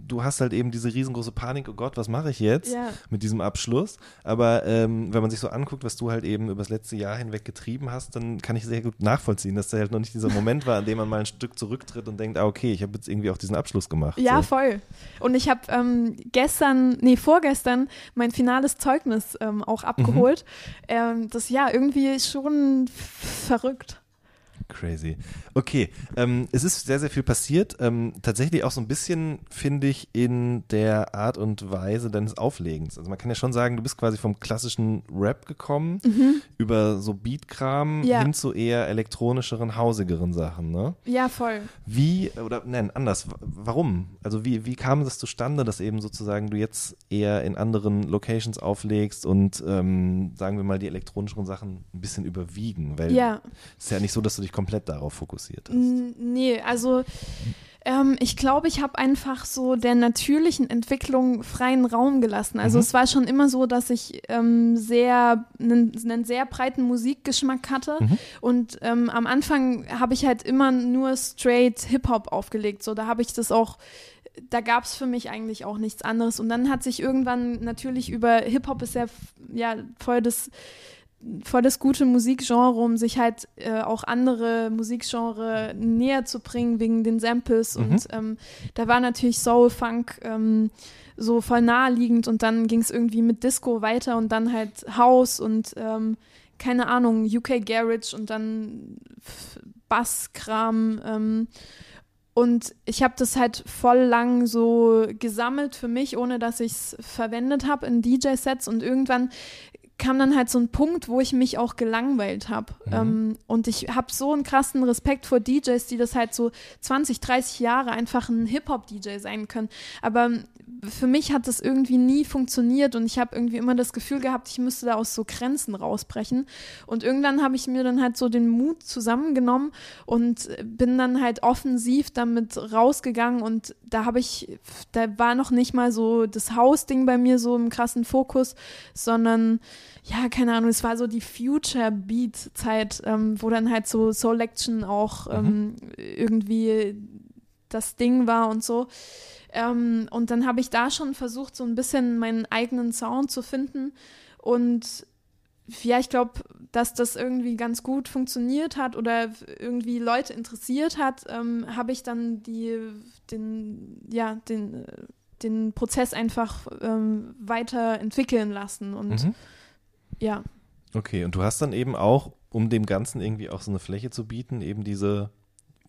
du hast halt eben diese riesengroße Panik, oh Gott, was mache ich jetzt Ja. mit diesem Abschluss? Aber ähm, wenn man sich so anguckt, was du halt eben über das letzte Jahr hinweg getrieben hast, dann kann ich sehr gut nachvollziehen, dass da halt noch nicht dieser Moment war, an dem man mal ein Stück zurücktritt und denkt, ah, okay, ich habe jetzt irgendwie auch diesen Abschluss gemacht. Ja, so. voll. Und ich habe ähm, gestern, nee, vorgestern mein finales Zeugnis ähm, auch abgeholt. Ähm, das ja irgendwie schon verrückt. Crazy. Okay, ähm, es ist sehr, sehr viel passiert. Ähm, tatsächlich auch so ein bisschen, finde ich, in der Art und Weise deines Auflegens. Also man kann ja schon sagen, du bist quasi vom klassischen Rap gekommen, über so Beatkram Ja. hin zu eher elektronischeren, hausigeren Sachen, ne? Ja, voll. Wie, oder nein, anders, wa- warum? Also wie, wie kam das zustande, dass eben sozusagen du jetzt eher in anderen Locations auflegst und ähm, sagen wir mal die elektronischeren Sachen ein bisschen überwiegen? Weil Ja. es ist ja nicht so, dass du dich komplett darauf fokussiert hast. Nee, also ähm, ich glaube, ich habe einfach so der natürlichen Entwicklung freien Raum gelassen. Also Mhm. es war schon immer so, dass ich ähm, sehr einen, einen sehr breiten Musikgeschmack hatte Mhm. und ähm, am Anfang habe ich halt immer nur straight Hip Hop aufgelegt. So, da habe ich das auch da gab es für mich eigentlich auch nichts anderes. Und dann hat sich irgendwann natürlich über Hip-Hop ist ja, ja voll das voll das gute Musikgenre, um sich halt äh, auch andere Musikgenre näher zu bringen wegen den Samples. Mhm. Und ähm, da war natürlich Soul, Funk ähm, so voll naheliegend und dann ging es irgendwie mit Disco weiter und dann halt House und ähm, keine Ahnung, UK Garage und dann Basskram. Ähm, und ich habe das halt voll lang so gesammelt für mich, ohne dass ich es verwendet habe in DJ-Sets. Und irgendwann kam dann halt so ein Punkt, wo ich mich auch gelangweilt habe. Mhm. Ähm, und ich habe so einen krassen Respekt vor DJs, die das halt so 20, 30 Jahre einfach ein Hip-Hop-DJ sein können. Aber für mich hat das irgendwie nie funktioniert und ich habe irgendwie immer das Gefühl gehabt, ich müsste da aus so Grenzen rausbrechen. Und irgendwann habe ich mir dann halt so den Mut zusammengenommen und bin dann halt offensiv damit rausgegangen und da habe ich, da war noch nicht mal so das Hausding bei mir so im krassen Fokus, sondern ja, keine Ahnung, es war so die Future Beat Zeit, ähm, wo dann halt so Selection auch ähm, irgendwie das Ding war und so. Ähm, und dann habe ich da schon versucht, so ein bisschen meinen eigenen Sound zu finden. Und ja, ich glaube, dass das irgendwie ganz gut funktioniert hat oder irgendwie Leute interessiert hat, ähm, habe ich dann die, den, ja, den, den Prozess einfach ähm, weiterentwickeln lassen. Und Mhm. ja. Okay, und du hast dann eben auch, um dem Ganzen irgendwie auch so eine Fläche zu bieten, eben diese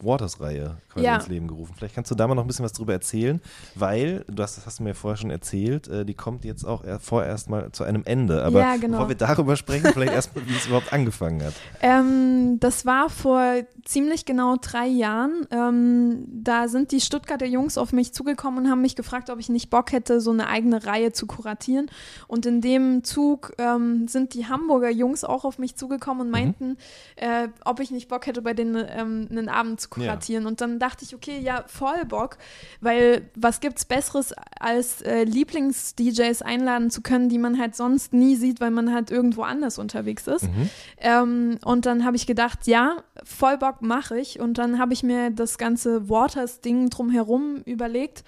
Waters-Reihe quasi Ja. ins Leben gerufen. Vielleicht kannst du da mal noch ein bisschen was drüber erzählen, weil, du hast, das hast du mir vorher schon erzählt, äh, die kommt jetzt auch er- vorerst mal zu einem Ende. Aber Ja, genau. bevor wir darüber sprechen, vielleicht erstmal, wie es überhaupt angefangen hat. Ähm, das war vor ziemlich genau drei Jahren. Ähm, da sind die Stuttgarter Jungs auf mich zugekommen und haben mich gefragt, ob ich nicht Bock hätte, so eine eigene Reihe zu kuratieren. Und in dem Zug ähm, sind die Hamburger Jungs auch auf mich zugekommen und meinten, äh, ob ich nicht Bock hätte, bei denen ähm, einen Abend zu kuratieren. Und dann dachte ich, okay, ja, voll Bock, weil was gibt's Besseres, als äh, Lieblings-DJs einladen zu können, die man halt sonst nie sieht, weil man halt irgendwo anders unterwegs ist. Mhm. Ähm, und dann habe ich gedacht, ja, voll Bock mache ich. Und dann habe ich mir das ganze Waters-Ding drumherum überlegt.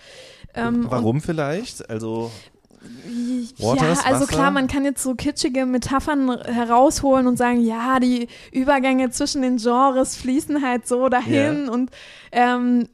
Ähm, Warum vielleicht? Also, Waters, ja, also Wasser? klar, man kann jetzt so kitschige Metaphern herausholen und sagen, ja, die Übergänge zwischen den Genres fließen halt so dahin. Und ähm,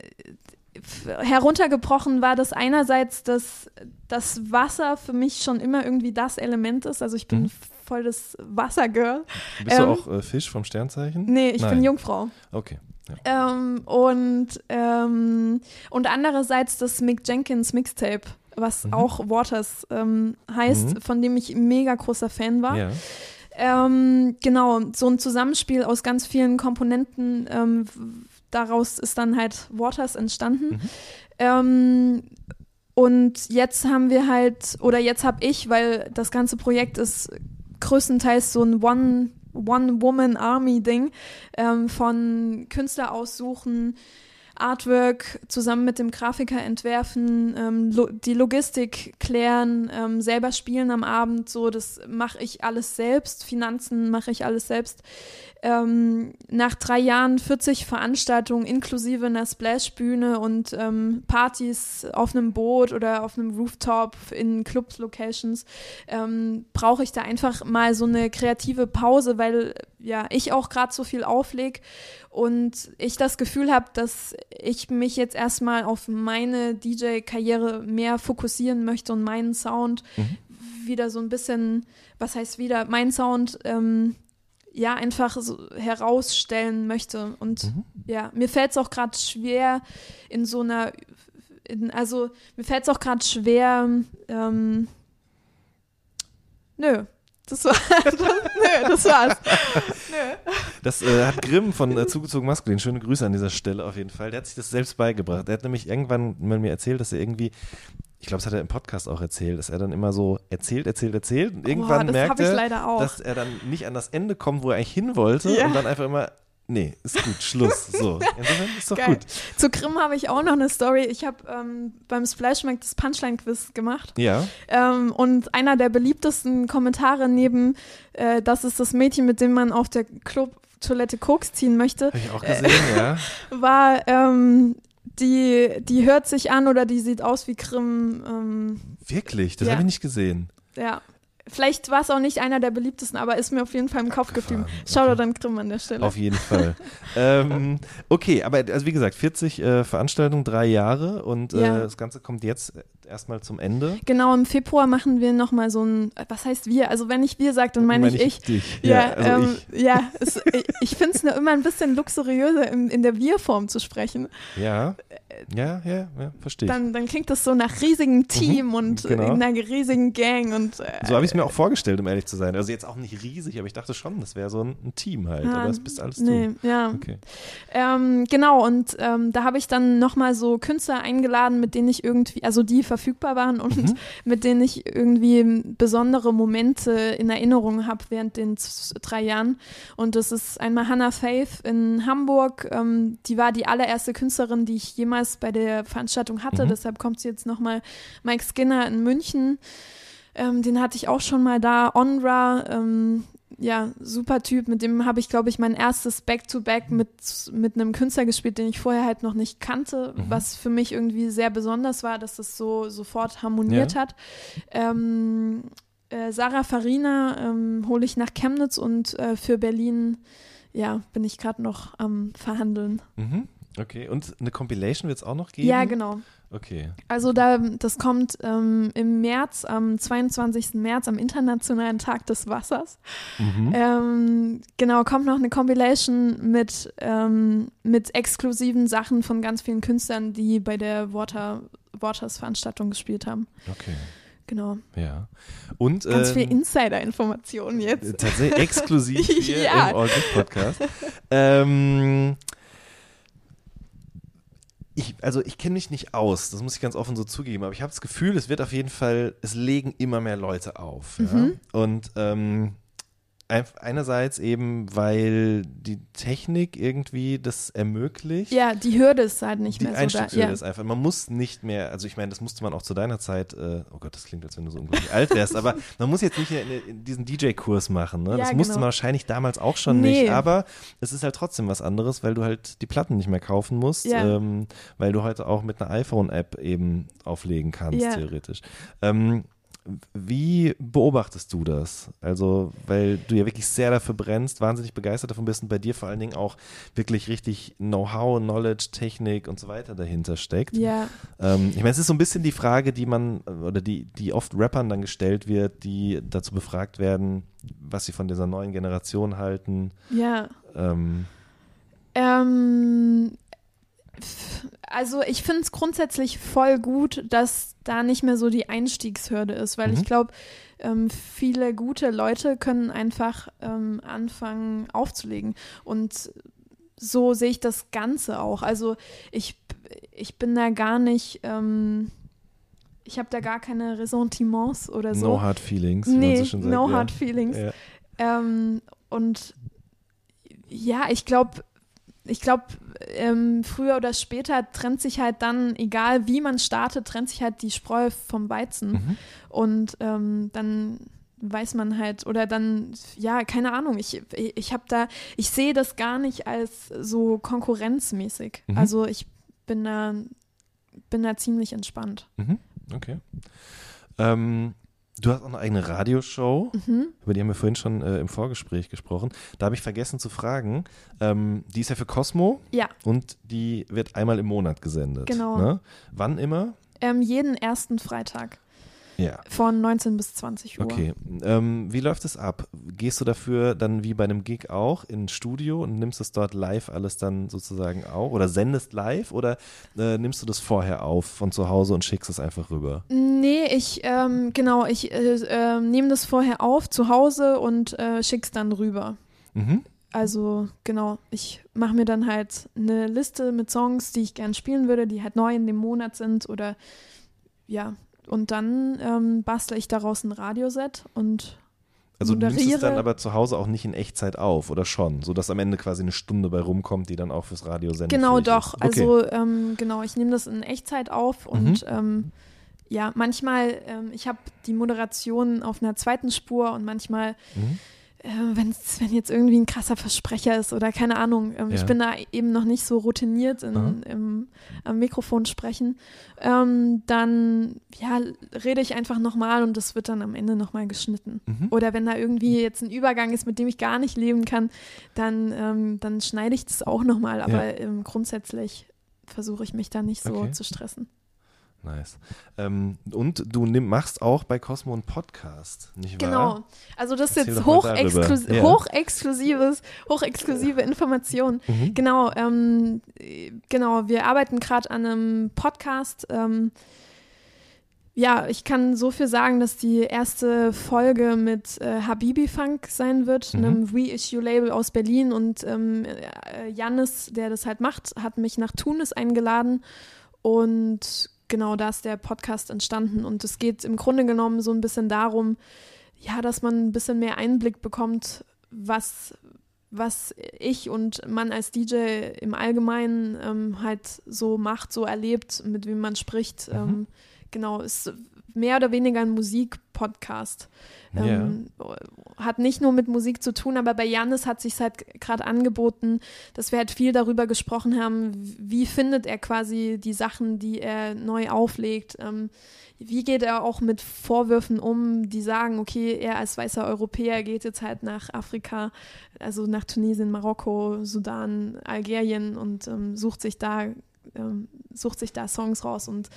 heruntergebrochen war das einerseits, dass das Wasser für mich schon immer irgendwie das Element ist. Also ich bin Mhm. voll das Wassergirl. bist Ähm, du auch äh, Fisch vom Sternzeichen? Nee, ich Nein. bin Jungfrau. Okay. Ja. Ähm, und, ähm, und andererseits das Mick Jenkins Mixtape, was Mhm. auch Waters ähm, heißt, Mhm. von dem ich mega großer Fan war. ja. Ähm, genau, so ein Zusammenspiel aus ganz vielen Komponenten. Ähm, daraus ist dann halt Waters entstanden. Mhm. Ähm, und jetzt haben wir halt, oder jetzt habe ich, weil das ganze Projekt ist größtenteils so ein One- One-Woman-Army-Ding ähm, von Künstler aussuchen, Artwork zusammen mit dem Grafiker entwerfen, ähm, lo die Logistik klären, ähm, selber spielen am Abend, so das mache ich alles selbst, Finanzen mache ich alles selbst. Ähm, nach drei Jahren 40 Veranstaltungen inklusive einer Splash-Bühne und ähm, Partys auf einem Boot oder auf einem Rooftop in Club-Locations ähm, brauche ich da einfach mal so eine kreative Pause, weil ja ich auch gerade so viel aufleg und ich das Gefühl habe, dass ich mich jetzt erstmal auf meine DJ-Karriere mehr fokussieren möchte und meinen Sound Mhm. wieder so ein bisschen, was heißt wieder, mein Sound ähm, ja einfach so herausstellen möchte. Und Mhm. ja, mir fällt es auch gerade schwer in so einer, in, also mir fällt es auch gerade schwer, ähm, nö. Das war, das, nö, das war's. Nö. Das äh, hat Grimm von äh, Zugezogen Maskulin, schöne Grüße an dieser Stelle auf jeden Fall. Der hat sich das selbst beigebracht. Er hat nämlich irgendwann mal mir erzählt, dass er irgendwie, ich glaube, das hat er im Podcast auch erzählt, dass er dann immer so erzählt, erzählt, erzählt und irgendwann Boah, das merkt habe ich er, leider auch. dass er dann nicht an das Ende kommt, wo er eigentlich hin wollte Ja. und dann einfach immer, nee, ist gut, Schluss. So, insofern ist doch Geil. gut. Zu Grimm habe ich auch noch eine Story. Ich habe ähm, beim Splashmack das Punchline-Quiz gemacht. Ja, Ähm, und einer der beliebtesten Kommentare neben, äh, das ist das Mädchen, mit dem man auf der Club-Toilette Koks ziehen möchte, habe ich auch gesehen, ja. war, ähm, die, die hört sich an oder die sieht aus wie Grimm. Ähm, Wirklich, das Ja. habe ich nicht gesehen. ja. Vielleicht war es auch nicht einer der beliebtesten, aber ist mir auf jeden Fall im Kopf geblieben. Shoutout an Grimm an der Stelle. Auf jeden Fall. ähm, okay, aber also wie gesagt, 40 äh, Veranstaltungen, drei Jahre und äh, Ja. das Ganze kommt jetzt erstmal zum Ende. Genau, im Februar machen wir nochmal so ein, was heißt wir? Also wenn ich wir sage, dann meine ich ich. dich. Ja, also ähm, ja es, ich, ich finde es immer ein bisschen luxuriöser, in, in der Wir-Form zu sprechen. ich. Ja, ja, ja, ja verstehe. Dann, dann klingt das so nach riesigem Team und äh, genau. einer riesigen Gang und äh, So habe ich es mir auch vorgestellt, um ehrlich zu sein. Also jetzt auch nicht riesig, aber ich dachte schon, das wäre so ein, ein Team halt. Ah, aber es bist alles nee, du. ja. Okay. Ähm, genau, und ähm, da habe ich dann nochmal so Künstler eingeladen, mit denen ich irgendwie, also die verfügbar waren und Mhm. mit denen ich irgendwie besondere Momente in Erinnerung habe während den drei Jahren. Und das ist einmal Hannah Faith in Hamburg. Ähm, die war die allererste Künstlerin, die ich jemals bei der Veranstaltung hatte. Mhm. Deshalb kommt sie jetzt nochmal. Mike Skinner in München. Ähm, den hatte ich auch schon mal da. Onra, ähm, ja, super Typ. Mit dem habe ich, glaube ich, mein erstes Back-to-Back mit, mit einem Künstler gespielt, den ich vorher halt noch nicht kannte, Mhm. was für mich irgendwie sehr besonders war, dass das so sofort harmoniert Ja. hat. Ähm, äh, Sarah Farina ähm, hole ich nach Chemnitz und äh, für Berlin, ja, bin ich gerade noch am Verhandeln. Mhm. Okay, und eine Compilation wird es auch noch geben? Ja, genau. Okay. Also da, das kommt ähm, im März, am 22. März, am Internationalen Tag des Wassers. Mhm. Ähm, genau, kommt noch eine Compilation mit, ähm, mit exklusiven Sachen von ganz vielen Künstlern, die bei der Water, Waters Veranstaltung gespielt haben. Okay, Genau. ja. Und Ganz viel ähm, Insider-Informationen äh, jetzt. tatsächlich exklusiv hier Ja. im All Good Podcast. ähm, ich, also ich kenne mich nicht aus, das muss ich ganz offen so zugeben, aber ich habe das Gefühl, es wird auf jeden Fall, es legen immer mehr Leute auf. Ja? Mhm. Und ähm, einerseits eben, weil die Technik irgendwie das ermöglicht. Ja, die Hürde ist halt nicht Die mehr so da. Einstiegshürde Ja. ist einfach, man muss nicht mehr, also ich meine, das musste man auch zu deiner Zeit, äh, oh Gott, das klingt, als wenn du so unglaublich alt wärst, aber man muss jetzt nicht in, in diesen DJ-Kurs machen, ne? Das Ja, musste genau. man wahrscheinlich damals auch schon Nee. nicht, aber es ist halt trotzdem was anderes, weil du halt die Platten nicht mehr kaufen musst, Ja. ähm, weil du heute auch mit einer iPhone-App eben auflegen kannst, theoretisch. Ähm, wie beobachtest du das? Also, weil du ja wirklich sehr dafür brennst, wahnsinnig begeistert davon bist und bei dir vor allen Dingen auch wirklich richtig Know-how, Knowledge, Technik und so weiter dahinter steckt. Ja, Ähm, ich meine, es ist so ein bisschen die Frage, die man oder die, die oft Rappern dann gestellt wird, die dazu befragt werden, was sie von dieser neuen Generation halten. ja. Ähm, Ähm, also ich finde es grundsätzlich voll gut, dass da nicht mehr so die Einstiegshürde ist, weil Mhm. ich glaube, ähm, viele gute Leute können einfach ähm, anfangen aufzulegen. Und so sehe ich das Ganze auch. Also ich, ich bin da gar nicht, ähm, ich habe da gar keine Ressentiments oder so. No hard feelings, nee, so schön sagt. no ja. hard feelings. Ja. Ähm, und ja, ich glaube, ich glaube, ähm, früher oder später trennt sich halt dann, egal wie man startet, trennt sich halt die Spreu vom Weizen. Mhm. Und ähm, dann weiß man halt, oder dann, ja, keine Ahnung, ich, ich habe da, ich sehe das gar nicht als so konkurrenzmäßig. Mhm. Also ich bin da, bin da ziemlich entspannt. Mhm. Okay. Ähm, du hast auch eine eigene Radioshow, Mhm. über die haben wir vorhin schon äh, im Vorgespräch gesprochen. Da habe ich vergessen zu fragen. Ähm, die ist ja für Cosmo Ja, und die wird einmal im Monat gesendet. Genau. Ne? Wann immer? ähm, jeden ersten Freitag Ja. von 19 bis 20 Uhr. Okay. Ähm, wie läuft es ab? gehst du dafür dann wie bei einem Gig auch ins Studio und nimmst es dort live alles dann sozusagen auch oder sendest live oder äh, nimmst du das vorher auf von zu Hause und schickst es einfach rüber? Nee, ich, ähm, genau, ich äh, äh, nehme das vorher auf zu Hause und äh, schick's dann rüber. Mhm. Also genau, ich mache mir dann halt eine Liste mit Songs, die ich gern spielen würde, die halt neu in dem Monat sind oder ja, und dann ähm, bastle ich daraus ein Radioset und Also du nimmst es dann aber zu Hause auch nicht in Echtzeit auf oder schon, sodass am Ende quasi eine Stunde bei rumkommt, die dann auch fürs Radio sendet. Genau, doch. Okay. Also ähm, genau, ich nehme das in Echtzeit auf und ähm, ja, manchmal, ähm, ich habe die Moderation auf einer zweiten Spur und manchmal, Mhm. Äh, wenn's, wenn jetzt irgendwie ein krasser Versprecher ist oder keine Ahnung, ähm, Ja. ich bin da eben noch nicht so routiniert in, im, am Mikrofon sprechen, ähm, dann ja, rede ich einfach nochmal und das wird dann am Ende nochmal geschnitten. Mhm. Oder wenn da irgendwie jetzt ein Übergang ist, mit dem ich gar nicht leben kann, dann, ähm, dann schneide ich das auch nochmal. Aber Ja. ähm, grundsätzlich versuche ich mich da nicht so Okay. zu stressen. Nice. Ähm, und du nimm, machst auch bei Cosmo einen Podcast, nicht wahr? Genau. Also das ist Erzähl jetzt hochexklus. Ja. hochexklusives, hochexklusive Information. Mhm. Genau, ähm, äh, genau, wir arbeiten gerade an einem Podcast. Ähm, ja, ich kann so viel sagen, dass die erste Folge mit äh, Habibi Funk sein wird, Mhm. einem Reissue-Label aus Berlin. Und ähm, äh, Jannis, der das halt macht, hat mich nach Tunis eingeladen. Und genau da ist der Podcast entstanden. Und es geht im Grunde genommen so ein bisschen darum, ja, dass man ein bisschen mehr Einblick bekommt, was, was ich und man als DJ im Allgemeinen ähm, halt so macht, so erlebt, mit wem man spricht. Mhm. Ähm, genau, ist mehr oder weniger ein Musikpodcast. Ähm, Hat nicht nur mit Musik zu tun, aber bei Janis hat sich halt gerade angeboten, dass wir halt viel darüber gesprochen haben, wie findet er quasi die Sachen, die er neu auflegt. Ähm, wie geht er auch mit Vorwürfen um, die sagen, okay, er als weißer Europäer geht jetzt halt nach Afrika, also nach Tunesien, Marokko, Sudan, Algerien und ähm, sucht sich da ähm, sucht sich da Songs raus und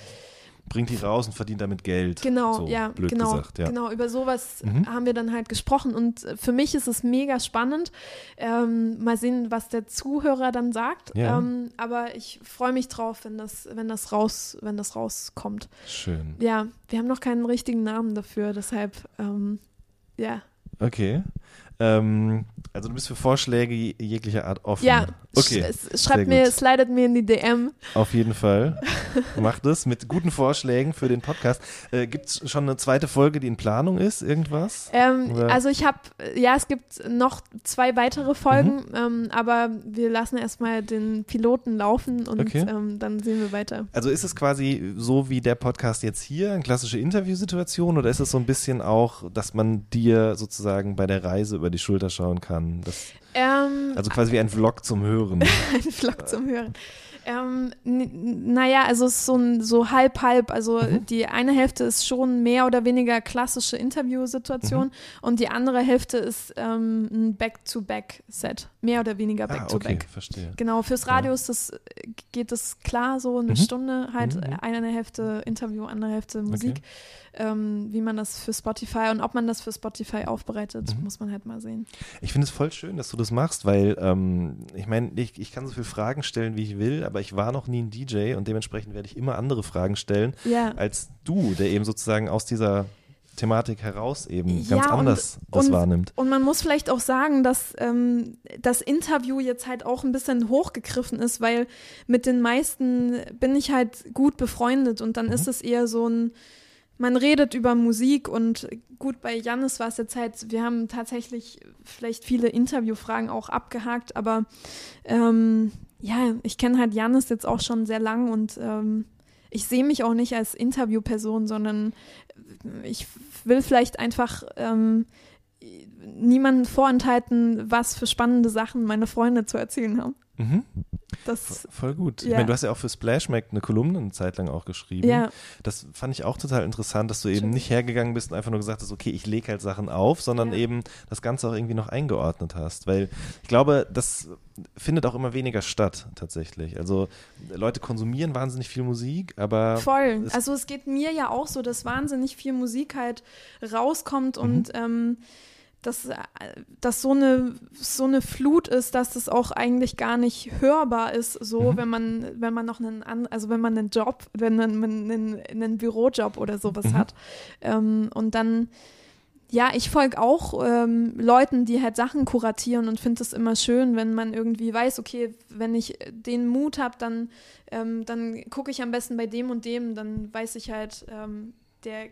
Bringt die raus und verdient damit Geld. Genau, so, ja, blöd genau, gesagt, ja. genau. Über sowas Mhm. haben wir dann halt gesprochen und äh, für mich ist es mega spannend. Ähm, mal sehen, was der Zuhörer dann sagt. Ja. Ähm, aber ich freue mich drauf, wenn das, wenn das raus, wenn das rauskommt. Schön. Ja, wir haben noch keinen richtigen Namen dafür, deshalb ähm, ja. Okay. Ähm, also du bist für Vorschläge je- jeglicher Art offen. Ja, Okay. sch schreibt mir, slidet mir in die DM. Auf jeden Fall. Macht es mit guten Vorschlägen für den Podcast. Äh, Gibt es schon eine zweite Folge, die in Planung ist? Irgendwas? Ähm, also ich habe, ja, es gibt noch zwei weitere Folgen, Mhm. ähm, aber wir lassen erstmal den Piloten laufen und Okay. ähm, dann sehen wir weiter. Also ist es quasi so wie der Podcast jetzt hier, eine klassische Interviewsituation oder ist es so ein bisschen auch, dass man dir sozusagen bei der Reise über die Schulter schauen kann? Das, Ähm, also quasi wie ein Vlog zum Hören. ein Vlog zum Hören. Ähm, naja, also es ist so, ein, so halb, halb. Also Mhm. die eine Hälfte ist schon mehr oder weniger klassische Interviewsituation Mhm. und die andere Hälfte ist ähm, ein Back-to-Back-Set. Mehr oder weniger ah, okay, Back-to-Back. verstehe. Genau, fürs Radio ist das, geht das klar so, eine Mhm. Stunde halt, Mhm, eine Hälfte Interview, andere Hälfte Musik. Ähm, wie man das für Spotify und ob man das für Spotify aufbereitet, Mhm. muss man halt mal sehen. Ich finde es voll schön, dass du das machst, weil ähm, ich meine, ich, ich kann so viele Fragen stellen, wie ich will, aber ich war noch nie ein DJ und dementsprechend werde ich immer andere Fragen stellen Ja. als du, der eben sozusagen aus dieser Thematik heraus eben ganz Ja, und- anders das und- wahrnimmt. Und man muss vielleicht auch sagen, dass ähm, das Interview jetzt halt auch ein bisschen hochgegriffen ist, weil mit den meisten bin ich halt gut befreundet und dann Mhm. ist es eher so ein, man redet über Musik und gut, bei Jannis war es jetzt halt, wir haben tatsächlich vielleicht viele Interviewfragen auch abgehakt, aber ähm, ja, ich kenne halt Jannis jetzt auch schon sehr lang und ähm, ich sehe mich auch nicht als Interviewperson, sondern ich will vielleicht einfach ähm, niemanden vorenthalten, was für spannende Sachen meine Freunde zu erzählen haben. Mhm. Das, Voll gut. Ich Ja. meine, du hast ja auch für Splashmack eine Kolumne eine Zeit lang auch geschrieben. ja, Das fand ich auch total interessant, dass du eben Schön. nicht hergegangen bist und einfach nur gesagt hast, okay, ich lege halt Sachen auf, sondern Ja. eben das Ganze auch irgendwie noch eingeordnet hast. Weil ich glaube, das findet auch immer weniger statt tatsächlich. Also Leute konsumieren wahnsinnig viel Musik, aber voll. es- Also es geht mir ja auch so, dass wahnsinnig viel Musik halt rauskommt Mhm. und ähm, dass, äh, dass so eine so eine Flut ist, dass es auch eigentlich gar nicht hörbar ist, so Mhm. wenn man wenn man noch einen also wenn man einen Job, wenn man einen, einen Bürojob oder sowas Mhm. hat ähm, und dann ja, ich folge auch ähm, Leuten, die halt Sachen kuratieren und finde es immer schön, wenn man irgendwie weiß, okay, wenn ich den Mut habe, dann, ähm, dann gucke ich am besten bei dem und dem, dann weiß ich halt, ähm, der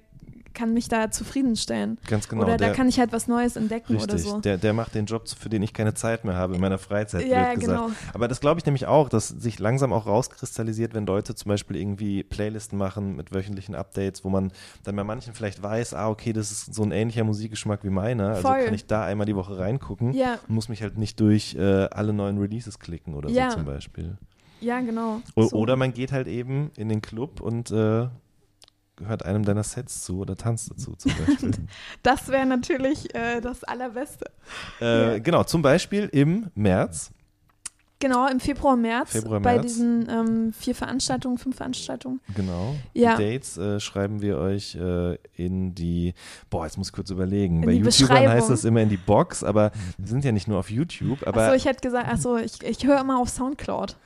kann mich da zufriedenstellen. Ganz genau. oder der, da kann ich halt was Neues entdecken richtig, oder so. der, der macht den Job, für den ich keine Zeit mehr habe in meiner Freizeit, ja, blöd gesagt. genau. Aber das glaube ich nämlich auch, dass sich langsam auch rauskristallisiert, wenn Leute zum Beispiel irgendwie Playlisten machen mit wöchentlichen Updates, wo man dann bei manchen vielleicht weiß, ah, okay, das ist so ein ähnlicher Musikgeschmack wie meiner, also Voll. kann ich da einmal die Woche reingucken Ja, und muss mich halt nicht durch äh, alle neuen Releases klicken oder Ja. so zum Beispiel. ja, genau. O So. Oder man geht halt eben in den Club und äh, hört einem deiner Sets zu oder tanzt dazu zum Beispiel. Das wäre natürlich äh, das Allerbeste. äh, Ja. Genau, zum Beispiel im März. Genau, im Februar, März, Februar, bei März. diesen ähm, vier Veranstaltungen, fünf Veranstaltungen. Genau. Ja. Die Dates äh, schreiben wir euch äh, in die, boah, jetzt muss ich kurz überlegen. In Bei die YouTubern Beschreibung. heißt das immer in die Box, aber wir sind ja nicht nur auf YouTube. Aber Achso, ich hätte gesagt, achso, ich, ich höre immer auf Soundcloud.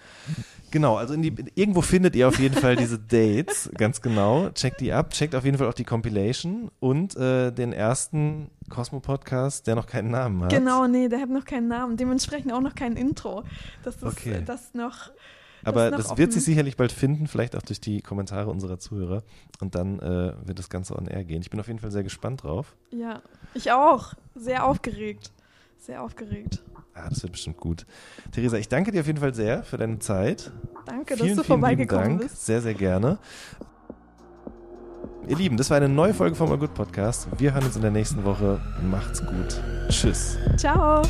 Genau, also in die, irgendwo findet ihr auf jeden Fall diese Dates, ganz genau. Checkt die ab, checkt auf jeden Fall auch die Compilation und äh, den ersten Cosmo-Podcast, der noch keinen Namen hat. Genau, nee, der hat noch keinen Namen. Dementsprechend auch noch kein Intro. Das ist Okay. das noch. Aber das offen. wird sich sicherlich bald finden, vielleicht auch durch die Kommentare unserer Zuhörer. Und dann äh, wird das Ganze on air gehen. Ich bin auf jeden Fall sehr gespannt drauf. Ja, ich auch. Sehr aufgeregt. Sehr aufgeregt. Ah, das wird bestimmt gut. Theresa, ich danke dir auf jeden Fall sehr für deine Zeit. Danke, vielen, dass du vorbeigekommen bist. Sehr, sehr gerne. Ihr Lieben, das war eine neue Folge vom All Good Podcast. Wir hören uns in der nächsten Woche. Macht's gut. Tschüss. Ciao.